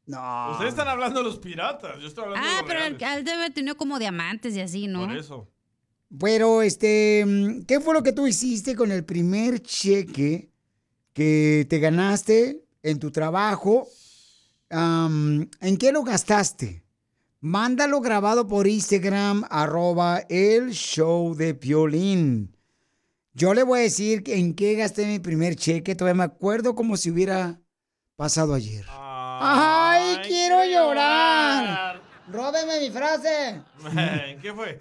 No. Ustedes están hablando de los piratas. Yo estoy hablando Ah, de los pero reales. él, él debe haber tenido como diamantes y así, ¿no? Por eso. Pero, este, mm, ¿qué fue lo que tú hiciste con el primer cheque que te ganaste en tu trabajo? ¿En qué lo gastaste? Mándalo grabado por Instagram, arroba el show de Piolín. Yo le voy a decir en qué gasté mi primer cheque. Todavía me acuerdo como si hubiera pasado ayer. ¡Ay, quiero llorar! ¡Róbeme mi frase! ¿En qué fue?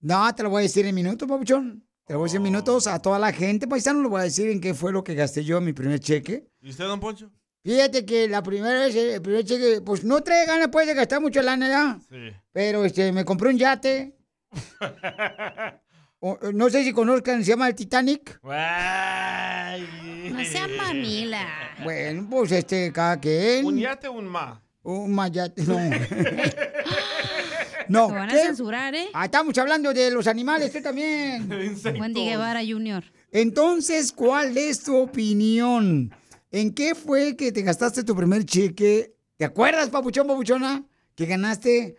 No, te lo voy a decir en minutos, papuchón. Te lo voy a decir en minutos a toda la gente, paisano. Le voy a decir en qué fue lo que gasté yo en mi primer cheque. ¿Y usted, don Poncho? Fíjate que la primera vez, el primer cheque, pues no trae ganas pues de gastar mucho lana ya. Sí. Pero este, me compré un yate. [laughs] O- no sé si conozcan, se llama el Titanic. No sea mamila. Bueno, pues este, cada quien. ¿Un yate o un ma? Un mayate, no. [laughs] [laughs] no. Lo van a censurar, ¿eh? Ah, estamos hablando de los animales, tú también. [laughs] Wendy Guevara Jr. Entonces, ¿cuál es tu opinión? ¿En qué fue que te gastaste tu primer cheque? ¿Te acuerdas, papuchón, papuchona? Que ganaste eh,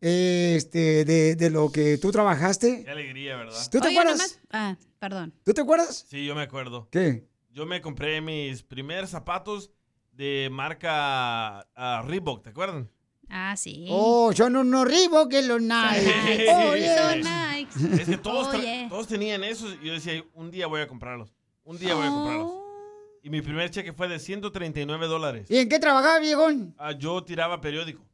este, de, de lo que tú trabajajaste. Qué alegría, ¿verdad? ¿Tú te Oye, acuerdas? nomás- Ah, perdón. ¿Tú te acuerdas? Sí, yo me acuerdo. ¿Qué? Yo me compré mis primeros zapatos de marca ah, Reebok, ¿te acuerdan? Ah, sí. Oh, son unos Reebok que los Nike. Sí. Oh, yeah. Es que todos tenían esos y yo decía, un día voy a comprarlos. Un día voy a comprarlos. Oh. Y mi primer cheque fue de 139 dólares. ¿Y en qué trabajaba, viejón? Ah, yo tiraba periódico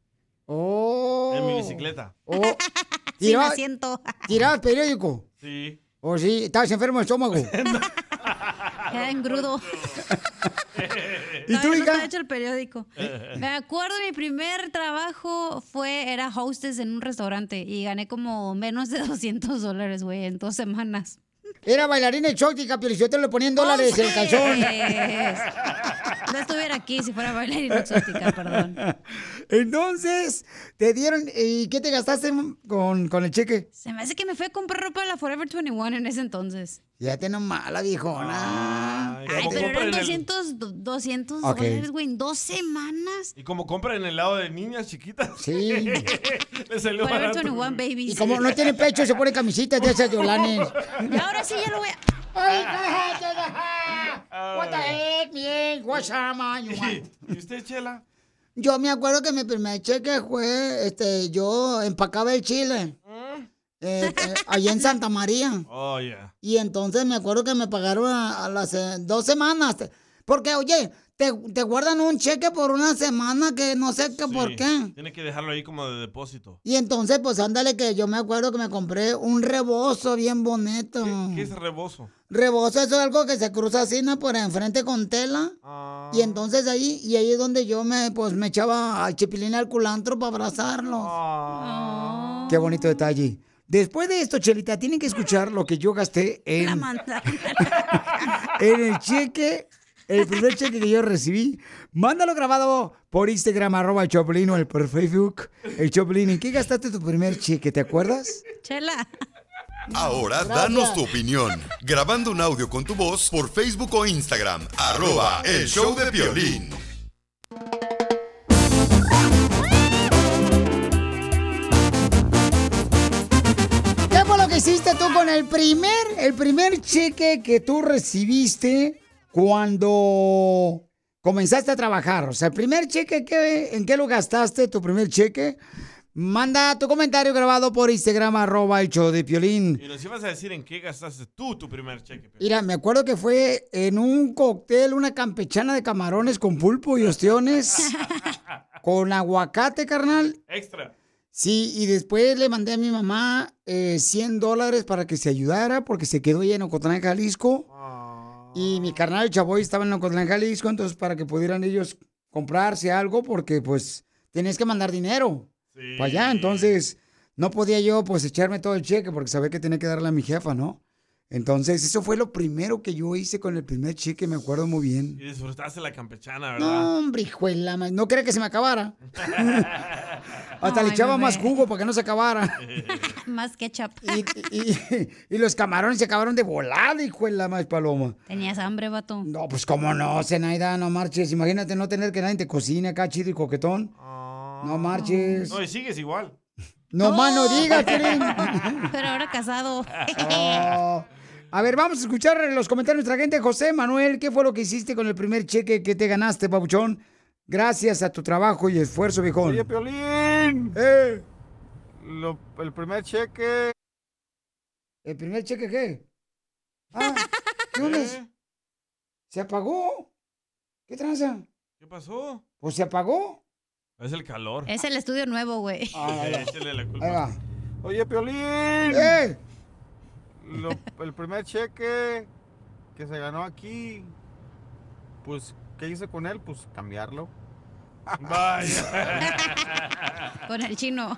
Oh. en mi bicicleta. Oh. [laughs] Sin Tiraba- asiento. ¿Tirabas periódico? Sí. ¿O sí? ¿Estabas enfermo de estómago? [laughs] Queda engrudo. [laughs] ¿Y tú, no hija? está hecho el periódico. Me acuerdo mi primer trabajo fue, era hostess en un restaurante y gané como menos de 200 dólares, güey, en dos semanas. Era bailarina exótica, pero yo te le ponía en dólares el calzón. No estuviera aquí si fuera bailarina exótica, perdón. Entonces, te dieron. ¿Y qué te gastaste con, con el cheque? Se me hace que me fui a comprar ropa de la Forever 21 en ese entonces. Ya te nomás, la viejona. Ay, Ay, pero eran en el- 200, do- 200 Ok. dólares, güey, en dos semanas. Y como compra en el lado de niñas chiquitas. Sí. [laughs] Le salió Forever barato. 21 babies. Y como no tiene pecho, se pone camisetas de esas de Olanes. Y ahora sí ya lo voy a... Ay. What the heck, man? What's up, man? You want- ¿Y usted, Chela? Yo me acuerdo que mi primer cheque fue, este, yo empacaba el chile. eh, eh, allá en Santa María. Oh, yeah. Y entonces me acuerdo que me pagaron a, a las eh, dos semanas. Porque, oye, te, te guardan un cheque por una semana que no sé qué por qué. Tiene que dejarlo ahí como de depósito. Y entonces, pues ándale que yo me acuerdo que me compré un rebozo bien bonito. ¿Qué es rebozo? Rebozo, eso es algo que se cruza así, ¿no? Por enfrente con tela. Ah. Y entonces ahí, y ahí es donde yo me, pues me echaba al chipilín al culantro para abrazarlos. Ah. Qué bonito detalle. Después de esto, Chelita, tienen que escuchar lo que yo gasté La en, [laughs] en el cheque, el primer cheque que yo recibí. Mándalo grabado por Instagram, arroba el Choplin o el por Facebook, el Choplin. ¿En qué gastaste tu primer cheque? ¿Te acuerdas? Chela. Ahora Gracias. danos tu opinión. Grabando un audio con tu voz por Facebook o Instagram. Arroba el show de violín. ¿Qué fue lo que hiciste tú con el primer, el primer cheque que tú recibiste cuando comenzaste a trabajar? O sea, el primer cheque, ¿qué- ¿en qué lo gastaste tu primer cheque? Manda tu comentario grabado por Instagram, arroba el show de Piolín. Y nos ibas a decir en qué gastaste tú tu primer cheque. Piolín. Mira, me acuerdo que fue en un cóctel, una campechana de camarones con pulpo y ostiones, [laughs] con aguacate, carnal. Extra. Sí, y después le mandé a mi mamá eh, 100 dólares para que se ayudara porque se quedó ella en Ocotlán, Jalisco. Y mi carnal el Chavoy estaba en Ocotlán, Jalisco, entonces para que pudieran ellos comprarse algo porque pues tenías que mandar dinero para allá. Entonces no podía yo pues echarme todo el cheque porque sabía que tenía que darle a mi jefa, ¿no? Entonces eso fue lo primero que yo hice con el primer cheque, me acuerdo muy bien. Y disfrutaste la campechana, ¿verdad? No, hombre, hijuela, no quería que se me acabara. [laughs] Hasta le echaba bebé. más jugo para que no se acabara. [laughs] Más ketchup. Y, y los camarones se acabaron de volada, hijo de la más paloma. Tenías hambre, vato. No, pues cómo no, Zenaida, no marches. Imagínate no tener que nadie te cocine acá chido y coquetón. No marches. No, y sigues igual. No más no digas. [laughs] Pero ahora casado. Oh. A ver, vamos a escuchar los comentarios de nuestra gente. José Manuel, ¿qué fue lo que hiciste con el primer cheque que te ganaste, papuchón? Gracias a tu trabajo y esfuerzo, viejón. Oye, Piolín. Eh. Lo- el primer cheque. ¿El primer cheque qué? [laughs] Ah, ¿qué onda? ¿Se apagó? ¿Qué tranza? ¿Qué pasó? Pues se apagó. Es el calor. Es el estudio nuevo, güey. [laughs] Échale la culpa. Ahí va. Oye, Piolín. ¡Eh! Lo- el primer cheque que se ganó aquí. Pues, ¿qué hice con él? Pues cambiarlo. [laughs] Con el chino.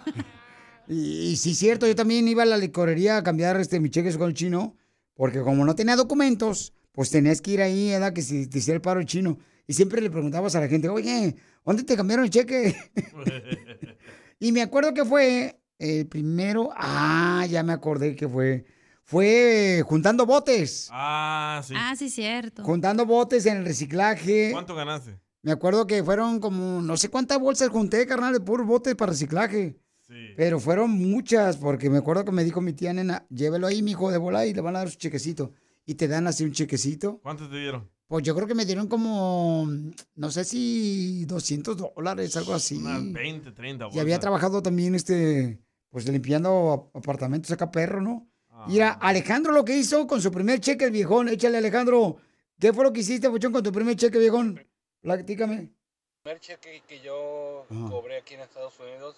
Y, y sí, cierto, yo también iba a la licorería a cambiar este, mi cheque con el chino, porque como no tenía documentos, pues tenías que ir ahí, ¿verdad? Que si te hiciera el paro el chino. Y siempre le preguntabas a la gente, oye, ¿dónde te cambiaron el cheque? [laughs] y me acuerdo que fue el primero, ah, ya me acordé que fue, fue juntando botes. Ah, sí. Ah, sí, cierto. Juntando botes en el reciclaje. ¿Cuánto ganaste? Me acuerdo que fueron como, no sé cuántas bolsas junté, carnal, de puros botes para reciclaje. Pero fueron muchas, porque me acuerdo que me dijo mi tía nena, llévelo ahí, mijo, de bola, y le van a dar su chequecito. Y te dan así un chequecito. ¿Cuánto te dieron? Pues yo creo que me dieron como, no sé si 200 dólares, algo así. Unas 20, 30 Y había bolsas. trabajado también, este, pues limpiando ap- apartamentos acá, perro, ¿no? Ah. Mira, Alejandro lo que hizo con su primer cheque, el viejón. Échale, Alejandro. ¿Qué fue lo que hiciste, Puchón, con tu primer cheque, viejón? Platícame. El primer cheque que yo Ajá. cobré aquí en Estados Unidos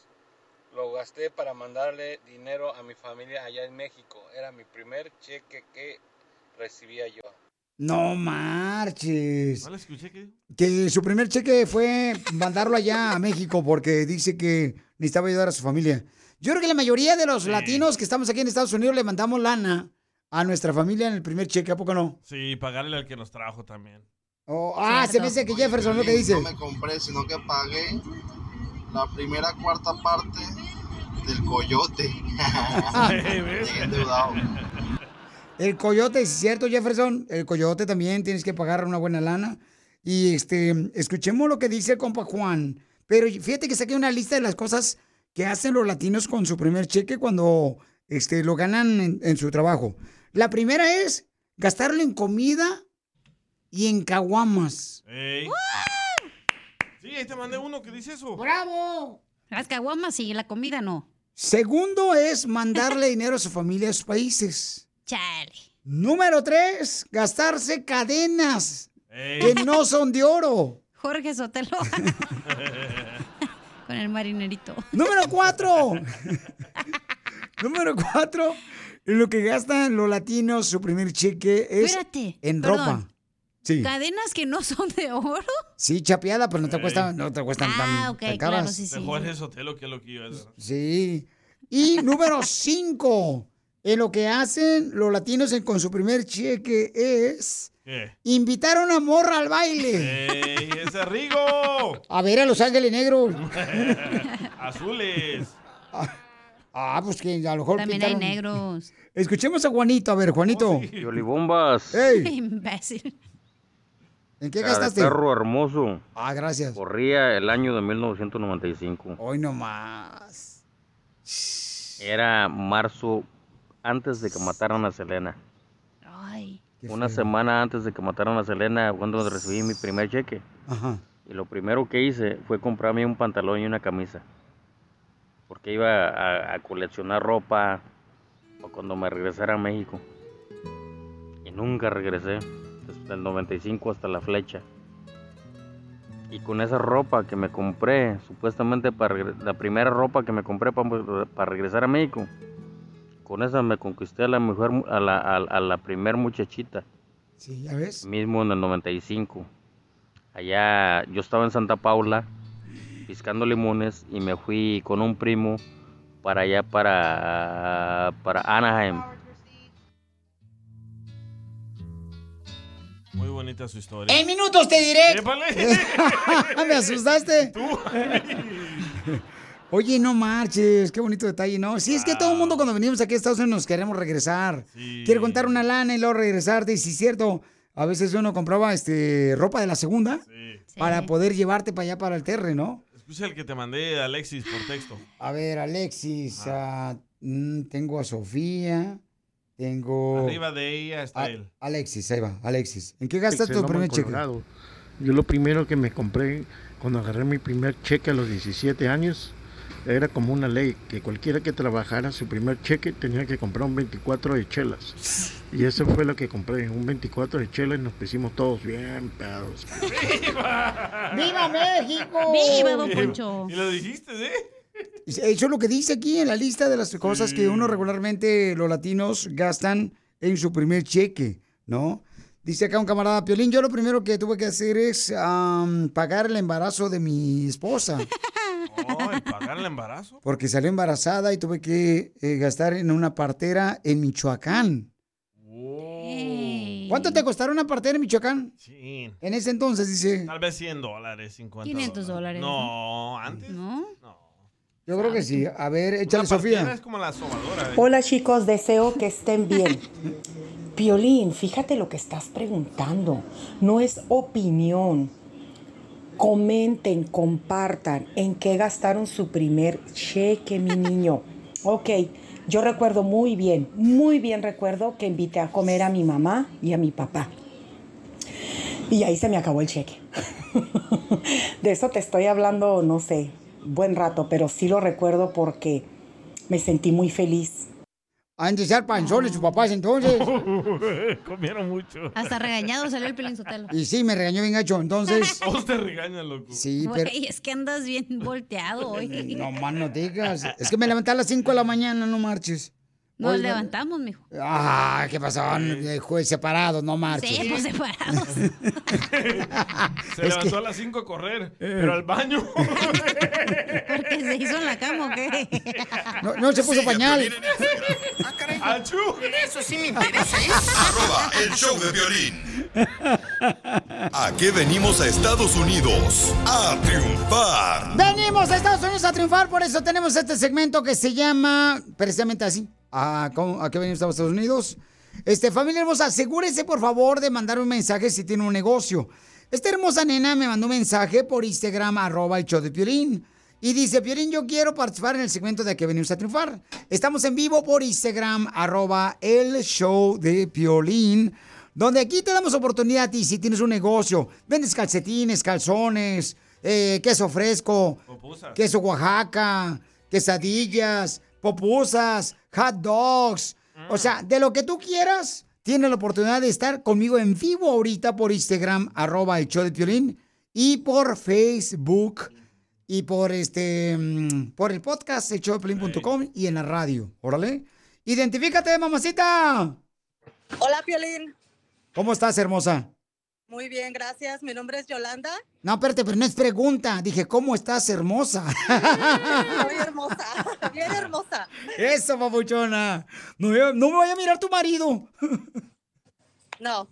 lo gasté para mandarle dinero a mi familia allá en México. Era mi primer cheque que recibía yo. No marches. ¿No le escuché qué? Que su primer cheque fue mandarlo allá a México porque dice que necesitaba ayudar a su familia. Yo creo que la mayoría de los latinos que estamos aquí en Estados Unidos le mandamos lana a nuestra familia en el primer cheque, ¿a poco no? Sí, pagarle al que nos trajo también. Oh, ah, se me dice que Jefferson lo que dice. No me compré, sino que pagué la primera cuarta parte del coyote. [laughs] [laughs] Endeudado. El coyote, es cierto, Jefferson. El coyote también tienes que pagar una buena lana. Y este, escuchemos lo que dice el compa Juan. Pero fíjate que saqué una lista de las cosas que hacen los latinos con su primer cheque cuando este, lo ganan en, en su trabajo. La primera es gastarlo en comida y en caguamas. Ey. Sí, ahí te mandé uno que dice eso. ¡Bravo! Las caguamas y la comida no. Segundo es mandarle [laughs] dinero a su familia a sus países. Chale. Número tres, gastarse cadenas que no son de oro. Jorge Sotelo. [laughs] Con el marinerito. [laughs] Número cuatro. [laughs] Número cuatro. Lo que gastan los latinos, su primer cheque es Espérate, en perdón. ropa. Sí. ¿Cadenas que no son de oro? Sí, chapeada, pero no te cuesta, no te cuestan tan, Ah, ok, tan claro, caras. sí, sí. Mejor es Sotelo que lo que yo. Sí. Y número cinco. En lo que hacen los latinos en- con su primer cheque es ¿Qué? invitar a una morra al baile. ¡Ey, ese Rigo! A ver a Los Ángeles Negros. [laughs] Azules. Ah, pues que a lo mejor También hay negros. Escuchemos a Juanito. A ver, Juanito. Y olibombas. ¡Ey! [laughs] Imbécil. ¿En qué Cara de gastaste? perro hermoso. Ah, gracias. Corría el año de 1995. Hoy nomás. Era marzo antes de que mataran a Selena. Ay. Una semana antes de que mataran a Selena, cuando recibí mi primer cheque. Ajá. Y lo primero que hice fue comprarme un pantalón y una camisa. porque iba a, a coleccionar ropa o cuando me regresara a México. Y nunca regresé, desde el 95 hasta la flecha. Y con esa ropa que me compré, supuestamente para la primera ropa que me compré para, para regresar a México, con esa me conquisté a la mujer, mu- a la, a, a la primer muchachita. Sí, ya ves. Mismo en el 95. Allá yo estaba en Santa Paula piscando limones y me fui con un primo para allá para para Anaheim. Muy bonita su historia. En minutos te diré. ¡Épale! [laughs] Me asustaste. Oye, no marches, qué bonito detalle, ¿no? Sí, es que todo el mundo cuando venimos aquí a Estados Unidos nos queremos regresar. Quiere contar una lana y luego regresarte. Y sí, es cierto, a veces uno compraba este, ropa de la segunda para poder llevarte para allá, para el terre, ¿no? Escucha el que te mandé, Alexis, por texto. A ver, Alexis, ah, mm, tengo a Sofía, tengo... Arriba de ella está A- él. Alexis, ahí va, Alexis. ¿En qué gastas tu primer cheque? Yo lo primero que me compré cuando agarré mi primer cheque a los 17 años era como una ley que cualquiera que trabajara su primer cheque tenía que comprar un 24 de chelas. Y eso fue lo que compré, un 24 de chelas y nos pusimos todos bien pedos. ¡Viva México! ¡Viva, don Poncho! Y lo dijiste, ¿eh? Eso es lo que dice aquí en la lista de las cosas que uno regularmente los latinos gastan en su primer cheque, ¿no? Dice acá un camarada, Piolín, yo lo primero que tuve que hacer es am, pagar el embarazo de mi esposa, [laughs] Ay, ¿pagar el embarazo? porque salió embarazada y tuve que eh, gastar en una partera en Michoacán. ¿Cuánto te costaron una partera en Michoacán? Sí. En ese entonces, dice. Tal vez 100 dólares, 50 500 dólares. No, antes. ¿No? Yo creo que sí. A ver, échale, Una Sofía. es como la sobadora. ¿eh? Hola chicos, deseo que estén bien. Piolín, fíjate lo que estás preguntando. No es opinión. Comenten, compartan en qué gastaron su primer cheque, mi niño. Ok, yo recuerdo muy bien, muy bien recuerdo que invité a comer a mi mamá y a mi papá. Y ahí se me acabó el cheque. [laughs] De eso te estoy hablando, no sé, buen rato, pero sí lo recuerdo porque me sentí muy feliz. Han de ser panzones sus papás entonces. [laughs] Comieron mucho. Hasta regañado salió el Pelín Sotelo. Y sí, me regañó bien gacho. Entonces, [laughs] Todos te regañan, loco. sí, pero... Güey, es que andas bien volteado hoy. No más no digas. Es que me levanté a las 5 de la mañana, no marches. Nos levantamos, mijo. Ah, ¿qué pasó? Eh, juez, Separados, no marches. Sí, pues separados. [laughs] Se levantó a las 5 a correr, pero al baño. Porque se hizo en la cama, ¿o qué? No, no se puso pañal. Eso sí me interesa, ¿eh? Arroba el show de violín. ¿A qué venimos a Estados Unidos? A triunfar. Venimos a Estados Unidos a triunfar, por eso tenemos este segmento que se llama precisamente así. ¿A, qué venimos a Estados Unidos? Este, familia hermosa, asegúrese por favor de mandar un mensaje si tiene un negocio. Esta hermosa nena me mandó un mensaje por Instagram, arroba el show de Piolín. Y dice, Piolín, yo quiero participar en el segmento de a qué venimos a triunfar. Estamos en vivo por Instagram, arroba el show de Piolín. Donde aquí te damos oportunidad a ti si tienes un negocio. Vendes calcetines, calzones, eh, queso fresco, queso Oaxaca, quesadillas, popusas, hot dogs. O sea, de lo que tú quieras, tienes la oportunidad de estar conmigo en vivo ahorita por Instagram, arroba el show de Piolín, y por Facebook, y por este, mm, por el podcast, el showdepiolín.com, y en la radio. Órale. Identifícate, mamacita. Hola, Piolín. ¿Cómo estás, hermosa? Muy bien, gracias. Mi nombre es Yolanda. No, espérate, pero no es pregunta. Dije, ¿cómo estás, hermosa? Muy hermosa, [laughs] bien hermosa. Eso, papuchona. No, me- no me vaya a mirar tu marido. No,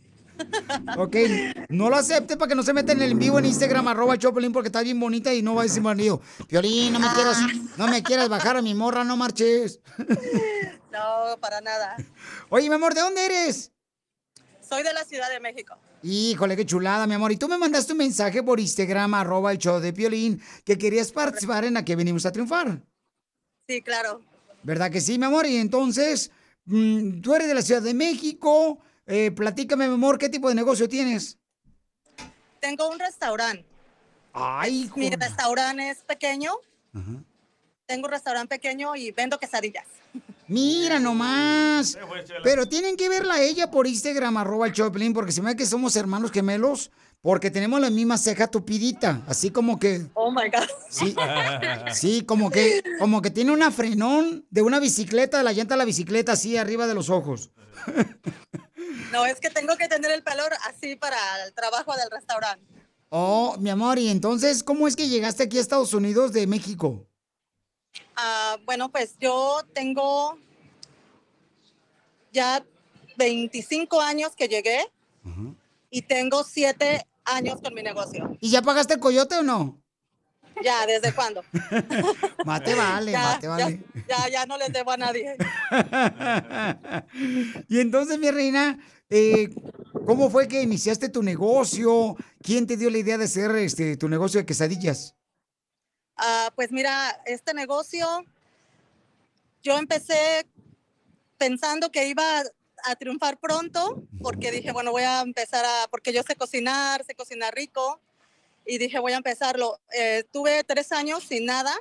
Ok, no lo acepte para que no se meta en el vivo en Instagram, arroba Choplin, porque está bien bonita y no va a decir marido. Piolín, no me quieras, no me quieras bajar a mi morra, no marches. no, para nada. Oye, mi amor, ¿de dónde eres? Soy de la Ciudad de México. Híjole, qué chulada, mi amor. Y tú me mandaste un mensaje por Instagram, arroba el show de Piolín, que querías participar en la que venimos a triunfar. Sí, claro. ¿Verdad que sí, mi amor? Y entonces, mm, tú eres de la Ciudad de México. Eh, platícame, mi amor, ¿qué tipo de negocio tienes? Tengo un restaurante. Ay, Mi restaurante es pequeño. tengo un restaurante pequeño y vendo quesadillas. Mira nomás. Pero tienen que verla a ella por Instagram, arroba el Choplin, porque se me ve que somos hermanos gemelos, porque tenemos la misma ceja tupidita, así como que... Oh my God. Sí, [laughs] sí, como que, como que tiene una frenón de una bicicleta, de la llanta de la bicicleta, así arriba de los ojos. [laughs] No, es que tengo que tener el pelo así para el trabajo del restaurante. Oh, mi amor, y entonces, ¿cómo es que llegaste aquí a Estados Unidos de México? Ah, bueno, pues yo tengo ya 25 años que llegué y tengo 7 años con mi negocio. ¿Y ya pagaste el coyote o no? Ya, ¿desde cuándo? [laughs] Mate vale, ya, mate vale. Ya, ya, ya no les debo a nadie. [laughs] y entonces, mi reina, eh, ¿cómo fue que iniciaste tu negocio? ¿Quién te dio la idea de hacer este, tu negocio de quesadillas? Ah, pues mira, este negocio, yo empecé pensando que iba a triunfar pronto, porque dije, bueno, voy a empezar a, porque yo sé cocinar, sé cocinar rico, y dije, voy a empezarlo. Eh, tuve tres años sin nada,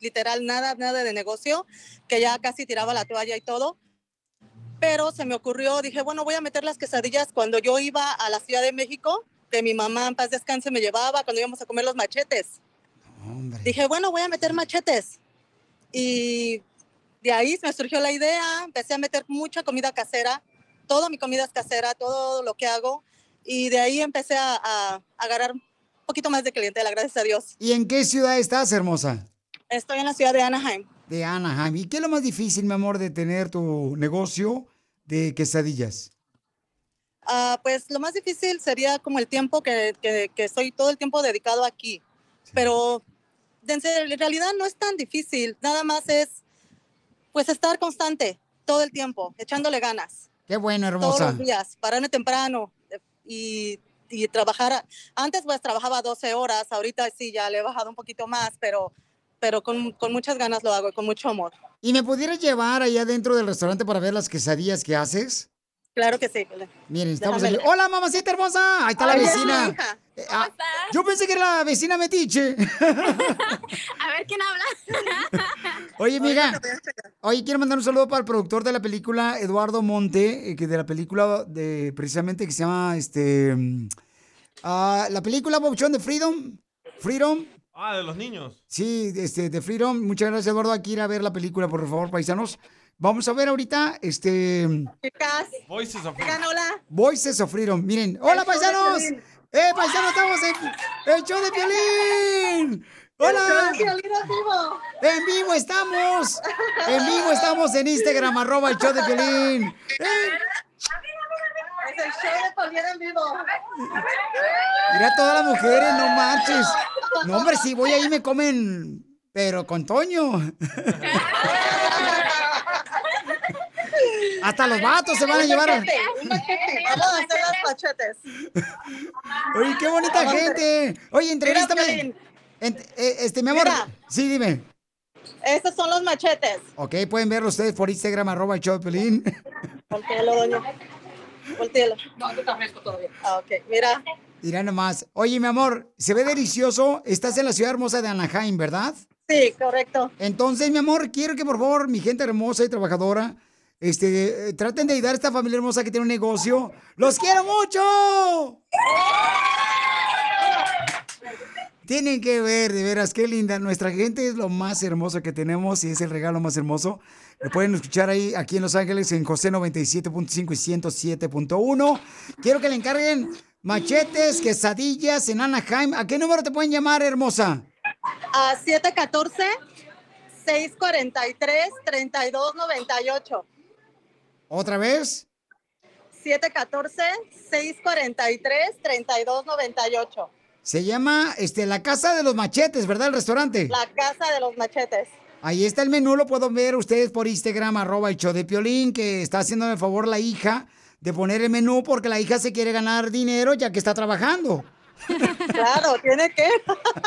literal, nada, nada de negocio, que ya casi tiraba la toalla y todo. Pero se me ocurrió, dije, bueno, voy a meter las quesadillas cuando yo iba a la Ciudad de México, que mi mamá en paz descanse me llevaba cuando íbamos a comer los machetes. Dije, bueno, voy a meter machetes. Y de ahí me surgió la idea, empecé a meter mucha comida casera, toda mi comida es casera, todo lo que hago. Y de ahí empecé a, a, a agarrar un poquito más de clientela, gracias a Dios. ¿Y en qué ciudad estás, hermosa? Estoy en la ciudad de Anaheim. De Anaheim. ¿Y qué es lo más difícil, mi amor, de tener tu negocio de quesadillas? Ah, pues lo más difícil sería como el tiempo que, que, que estoy todo el tiempo dedicado aquí. Pero en realidad no es tan difícil, nada más es pues estar constante todo el tiempo, echándole ganas. Qué bueno, Todos hermosa. los días, pararme temprano eh, y, y trabajar. Antes pues trabajaba 12 horas, ahorita sí ya le he bajado un poquito más, pero, pero con, con muchas ganas lo hago y con mucho amor. ¿Y me pudieras llevar allá dentro del restaurante para ver las quesadillas que haces? Claro que sí. Miren, estamos aquí. Hola, mamacita hermosa. Ahí está la vecina. hija. Eh, ah, yo pensé que era la vecina metiche. [laughs] [laughs] A ver quién habla. [laughs] Oye, amiga. Oye, quiero mandar un saludo para el productor de la película, Eduardo Monte, eh, que de la película de precisamente que se llama este mm, ah, la película Bobchón de Freedom. Freedom. Ah, de los niños. Sí, este, de Freedom. Muchas gracias, Eduardo. Aquí ir a ver la película, por favor, paisanos. Vamos a ver ahorita, este, Chicas, Voices of digan hola. Voices of Freedom. Miren, hola, paisanos. ¡Eh, paisanos, estamos en el show de Piolín! ¡Hola! El show de Piolín en vivo. ¡En vivo estamos! ¡En vivo estamos en Instagram, arroba el show de Piolín! ¡Eh! Es el show de Piolín en vivo. Mira a todas las mujeres, no marches. No, hombre, si voy ahí me comen, pero con Toño. [laughs] Hasta los vatos se van a llevar. Vamos a hacer las machetes. Oye, qué bonita gente. Oye, entrevístame. Ent- eh, este, mi amor. Mira. Sí, dime. Estos son los machetes. Ok, pueden verlo ustedes por Instagram, arroba Piolín. [laughs] Voltealo, doña. Voltealo. No, no está fresco todavía. Ah, ok. Mira. Mira nomás. Oye, mi amor, se ve delicioso. Estás en la ciudad hermosa de Anaheim, ¿verdad? Sí, correcto. Entonces, mi amor, quiero que por favor, mi gente hermosa y trabajadora, este, eh, traten de ayudar a esta familia hermosa que tiene un negocio. ¡Los quiero mucho! Tienen que ver, de veras, qué linda. Nuestra gente es lo más hermoso que tenemos y es el regalo más hermoso. Lo pueden escuchar ahí, aquí en Los Ángeles, en José 97.5 y 107.1. Quiero que le encarguen machetes, quesadillas en Anaheim. ¿A qué número te pueden llamar, hermosa? A 714-643-3298. ¿Otra vez? 714-643-3298. Se llama este, La Casa de los Machetes, ¿verdad? El restaurante. La casa de los machetes. Ahí está el menú, lo pueden ver ustedes por Instagram, arroba el show de Piolín, que está haciendo el favor la hija de poner el menú porque la hija se quiere ganar dinero ya que está trabajando. [laughs] Claro, tiene que.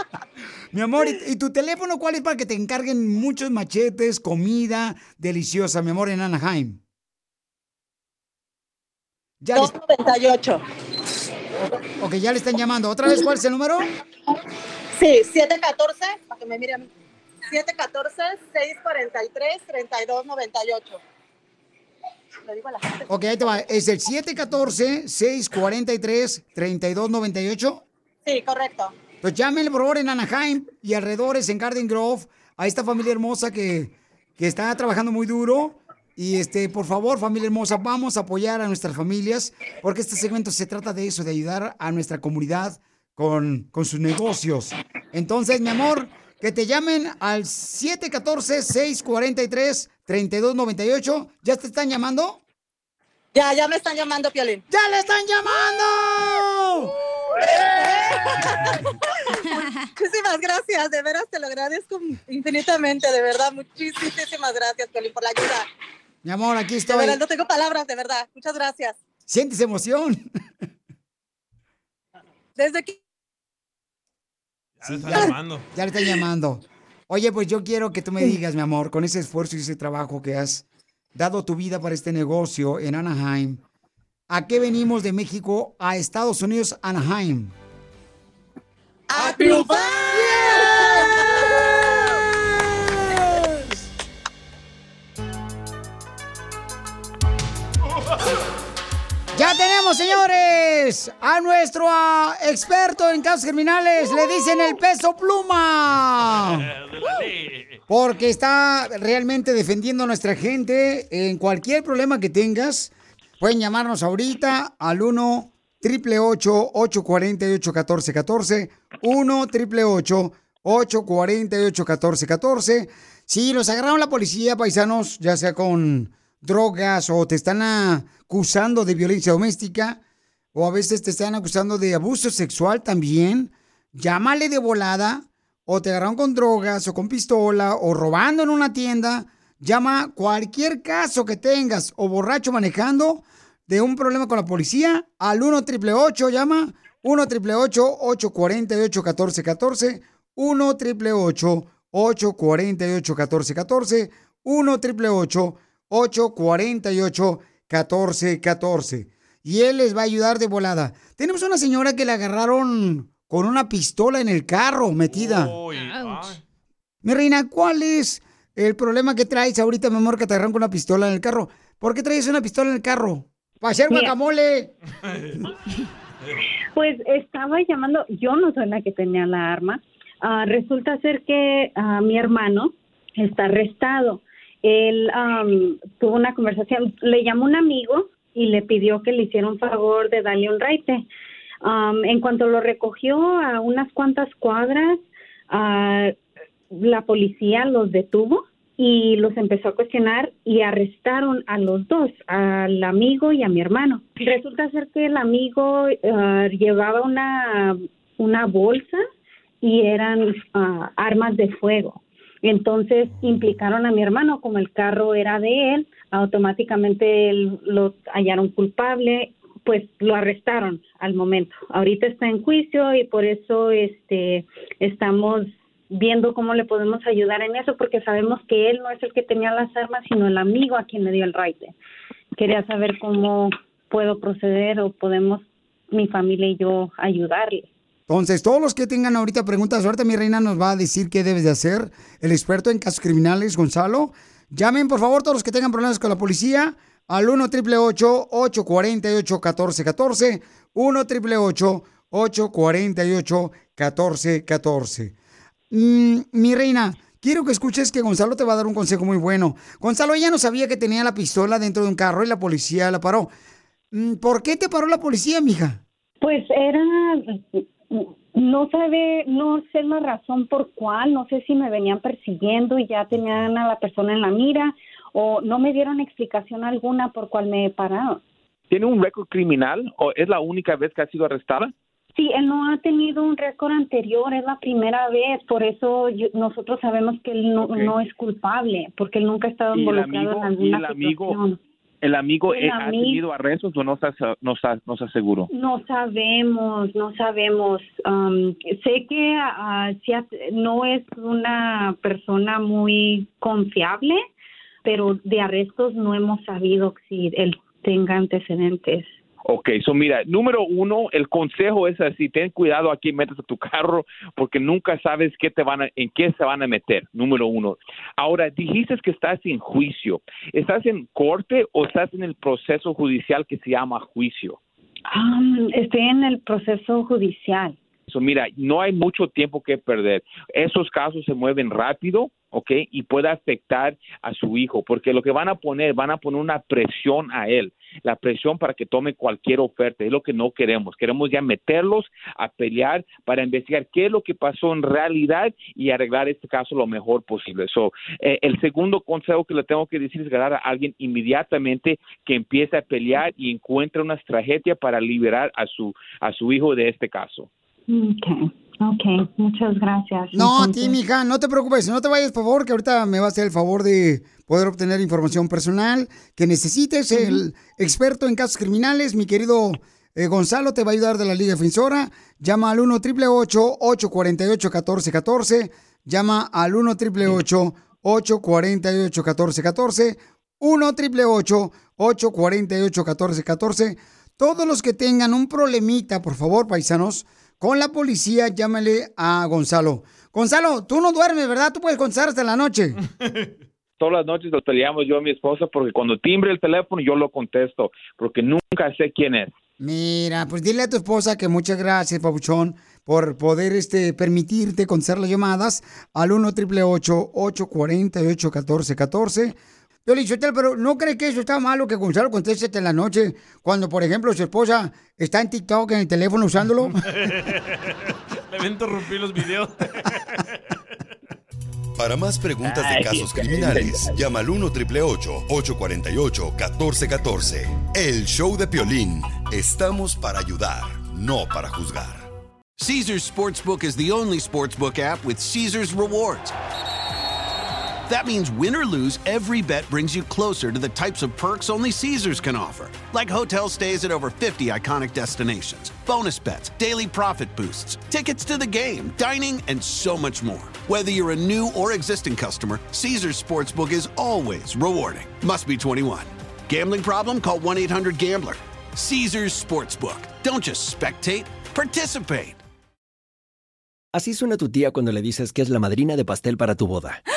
[laughs] Mi amor, ¿y, y tu teléfono cuál es para que te encarguen muchos machetes, comida deliciosa, mi amor, en Anaheim? Ya les- 298. ok, ya le están llamando. ¿Otra vez cuál es el número? Sí, 714, para que me mire a mí. 714-643-3298. Le digo a la gente. Ok, ahí te va. ¿Es el 714-643-3298? Sí, correcto. Pues llámenle por favor en Anaheim y alrededores en Garden Grove a esta familia hermosa que, que está trabajando muy duro. Y este, por favor, familia hermosa, vamos a apoyar a nuestras familias, porque este segmento se trata de eso, de ayudar a nuestra comunidad con, con sus negocios. Entonces, mi amor, que te llamen al 714-643-3298. ¿Ya te están llamando? Ya, ya me están llamando, Piolín. ¡Ya le están llamando! [laughs] Muchísimas gracias, de veras te lo agradezco infinitamente, de verdad, muchísimas gracias, Piolín, por la ayuda. Mi amor, aquí De estoy. verdad, no tengo palabras, de verdad. Muchas gracias. ¿Sientes emoción? Desde que Ya le están llamando. Ya le están llamando. Oye, pues yo quiero que tú me digas, mi amor, con ese esfuerzo y ese trabajo que has dado tu vida para este negocio en Anaheim, ¿a qué venimos de México a Estados Unidos, Anaheim? ¡A triunfar! Ya tenemos, señores, a nuestro experto en casos criminales. Le dicen el peso pluma. Porque está realmente defendiendo a nuestra gente en cualquier problema que tengas. Pueden llamarnos ahorita al 1 888 848 1414 1 888 848 1414 Si los agarraron la policía, paisanos, ya sea con drogas o te están acusando de violencia doméstica o a veces te están acusando de abuso sexual también, llámale de volada o te agarraron con drogas o con pistola o robando en una tienda, llama cualquier caso que tengas o borracho manejando de un problema con la policía al 1 888 llama 1 888 848 1414 1 888 848 1414 1 888 848 1414 y él les va a ayudar de volada. Tenemos una señora que le agarraron con una pistola en el carro metida. Mi reina, ¿cuál es el problema que traes ahorita, mi amor, que te agarraron con una pistola en el carro? ¿Por qué traes una pistola en el carro? ¡Para hacer guacamole! [laughs] Pues estaba llamando, yo no soy la que tenía la arma. Ah, resulta ser que ah, mi hermano está arrestado. Él am, tuvo una conversación, le llamó un amigo y le pidió que le hiciera un favor de darle un raite. Am, en cuanto lo recogió a unas cuantas cuadras, ah, la policía los detuvo y los empezó a cuestionar y arrestaron a los dos, al amigo y a mi hermano. Resulta ser que el amigo ah, llevaba una, una bolsa y eran ah, armas de fuego. Entonces implicaron a mi hermano, como el carro era de él, automáticamente lo hallaron culpable, pues lo arrestaron al momento. Ahorita está en juicio y por eso este estamos viendo cómo le podemos ayudar en eso, porque sabemos que él no es el que tenía las armas, sino el amigo a quien le dio el raite. Quería saber cómo puedo proceder o podemos mi familia y yo ayudarle. Entonces, todos los que tengan ahorita preguntas, ahorita mi reina nos va a decir qué debes de hacer. El experto en casos criminales, Gonzalo. Llamen, por favor, todos los que tengan problemas con la policía al 1 888 848 1414 1 888 848 1414 Mm, mi reina, quiero que escuches que Gonzalo te va a dar un consejo muy bueno. Gonzalo, ella no sabía que tenía la pistola dentro de un carro y la policía la paró. Mm, ¿Por qué te paró la policía, mija? Pues era, no sabe, no sé la razón por cuál, no sé si me venían persiguiendo y ya tenían a la persona en la mira o no me dieron explicación alguna por cuál me pararon. ¿Tiene un récord criminal o es la única vez que ha sido arrestada? Sí, él no ha tenido un récord anterior, es la primera vez, por eso yo- nosotros sabemos que él no, no es culpable, porque él nunca ha estado ¿Y el involucrado amigo, en y alguna el amigo, situación. El amigo El eh, ha ami- tenido arrestos o no está, no no está seguro? No sabemos, no sabemos. Am, sé que ha- no es una persona muy confiable, pero de arrestos no hemos sabido si él tenga antecedentes. Ok, so mira, número uno, el consejo es así, ten cuidado a quién metes a tu carro porque nunca sabes qué te van a, en qué se van a meter, número uno. Ahora, dijiste que estás en juicio. ¿Estás en corte o estás en el proceso judicial que se llama juicio? Ah, estoy en el proceso judicial. So, mira, no hay mucho tiempo que perder. Esos casos se mueven rápido, ¿ok? Y puede afectar a su hijo, porque lo que van a poner, van a poner una presión a él, la presión para que tome cualquier oferta. Es lo que no queremos. Queremos ya meterlos a pelear para investigar qué es lo que pasó en realidad y arreglar este caso lo mejor posible. So, eh, el segundo consejo que le tengo que decir es ganar a alguien inmediatamente que empiece a pelear y encuentre una estrategia para liberar a su, a su hijo de este caso. Ok, ok, muchas gracias. No, a Entonces- ti, mija, no te preocupes, no te vayas, por favor, que ahorita me va a hacer el favor de poder obtener información personal que necesites. El experto en casos criminales, mi querido eh, Gonzalo, te va a ayudar de la Liga Defensora. Llama al 1 888 848 1414 Llama al 1 888 848 1414 1 888 848 1414 Todos los que tengan un problemita, por favor, paisanos, con la policía, llámale a Gonzalo. Gonzalo, tú no duermes, ¿verdad? Tú puedes contestar hasta la noche. [laughs] Todas las noches nos peleamos yo y mi esposa porque cuando timbre el teléfono yo lo contesto porque nunca sé quién es. Mira, pues dile a tu esposa que muchas gracias, Pabuchón, por poder este, permitirte contestar las llamadas al 1 888 848 1414 Yo le dije, pero ¿no cree que eso está malo que Gonzalo conteste en la noche cuando, por ejemplo, su esposa está en TikTok en el teléfono usándolo? [laughs] Le voy a interrumpir los videos. [laughs] Para más preguntas de casos criminales, llama al 1 848 1414 El show de Piolín. Estamos para ayudar, no para juzgar. Caesar's Sportsbook is the only sportsbook app with Caesar's rewards. That means win or lose, every bet brings you closer to the types of perks only Caesar's can offer, like hotel stays at over 50 iconic destinations, bonus bets, daily profit boosts, tickets to the game, dining, and so much more. Whether you're a new or existing customer, Caesar's Sportsbook is always rewarding. Must be 21. Gambling problem? Call 1 800 Gambler. Caesar's Sportsbook. Don't just spectate, participate. Así suena tu tía cuando le dices que es la madrina de pastel para tu boda. [gasps]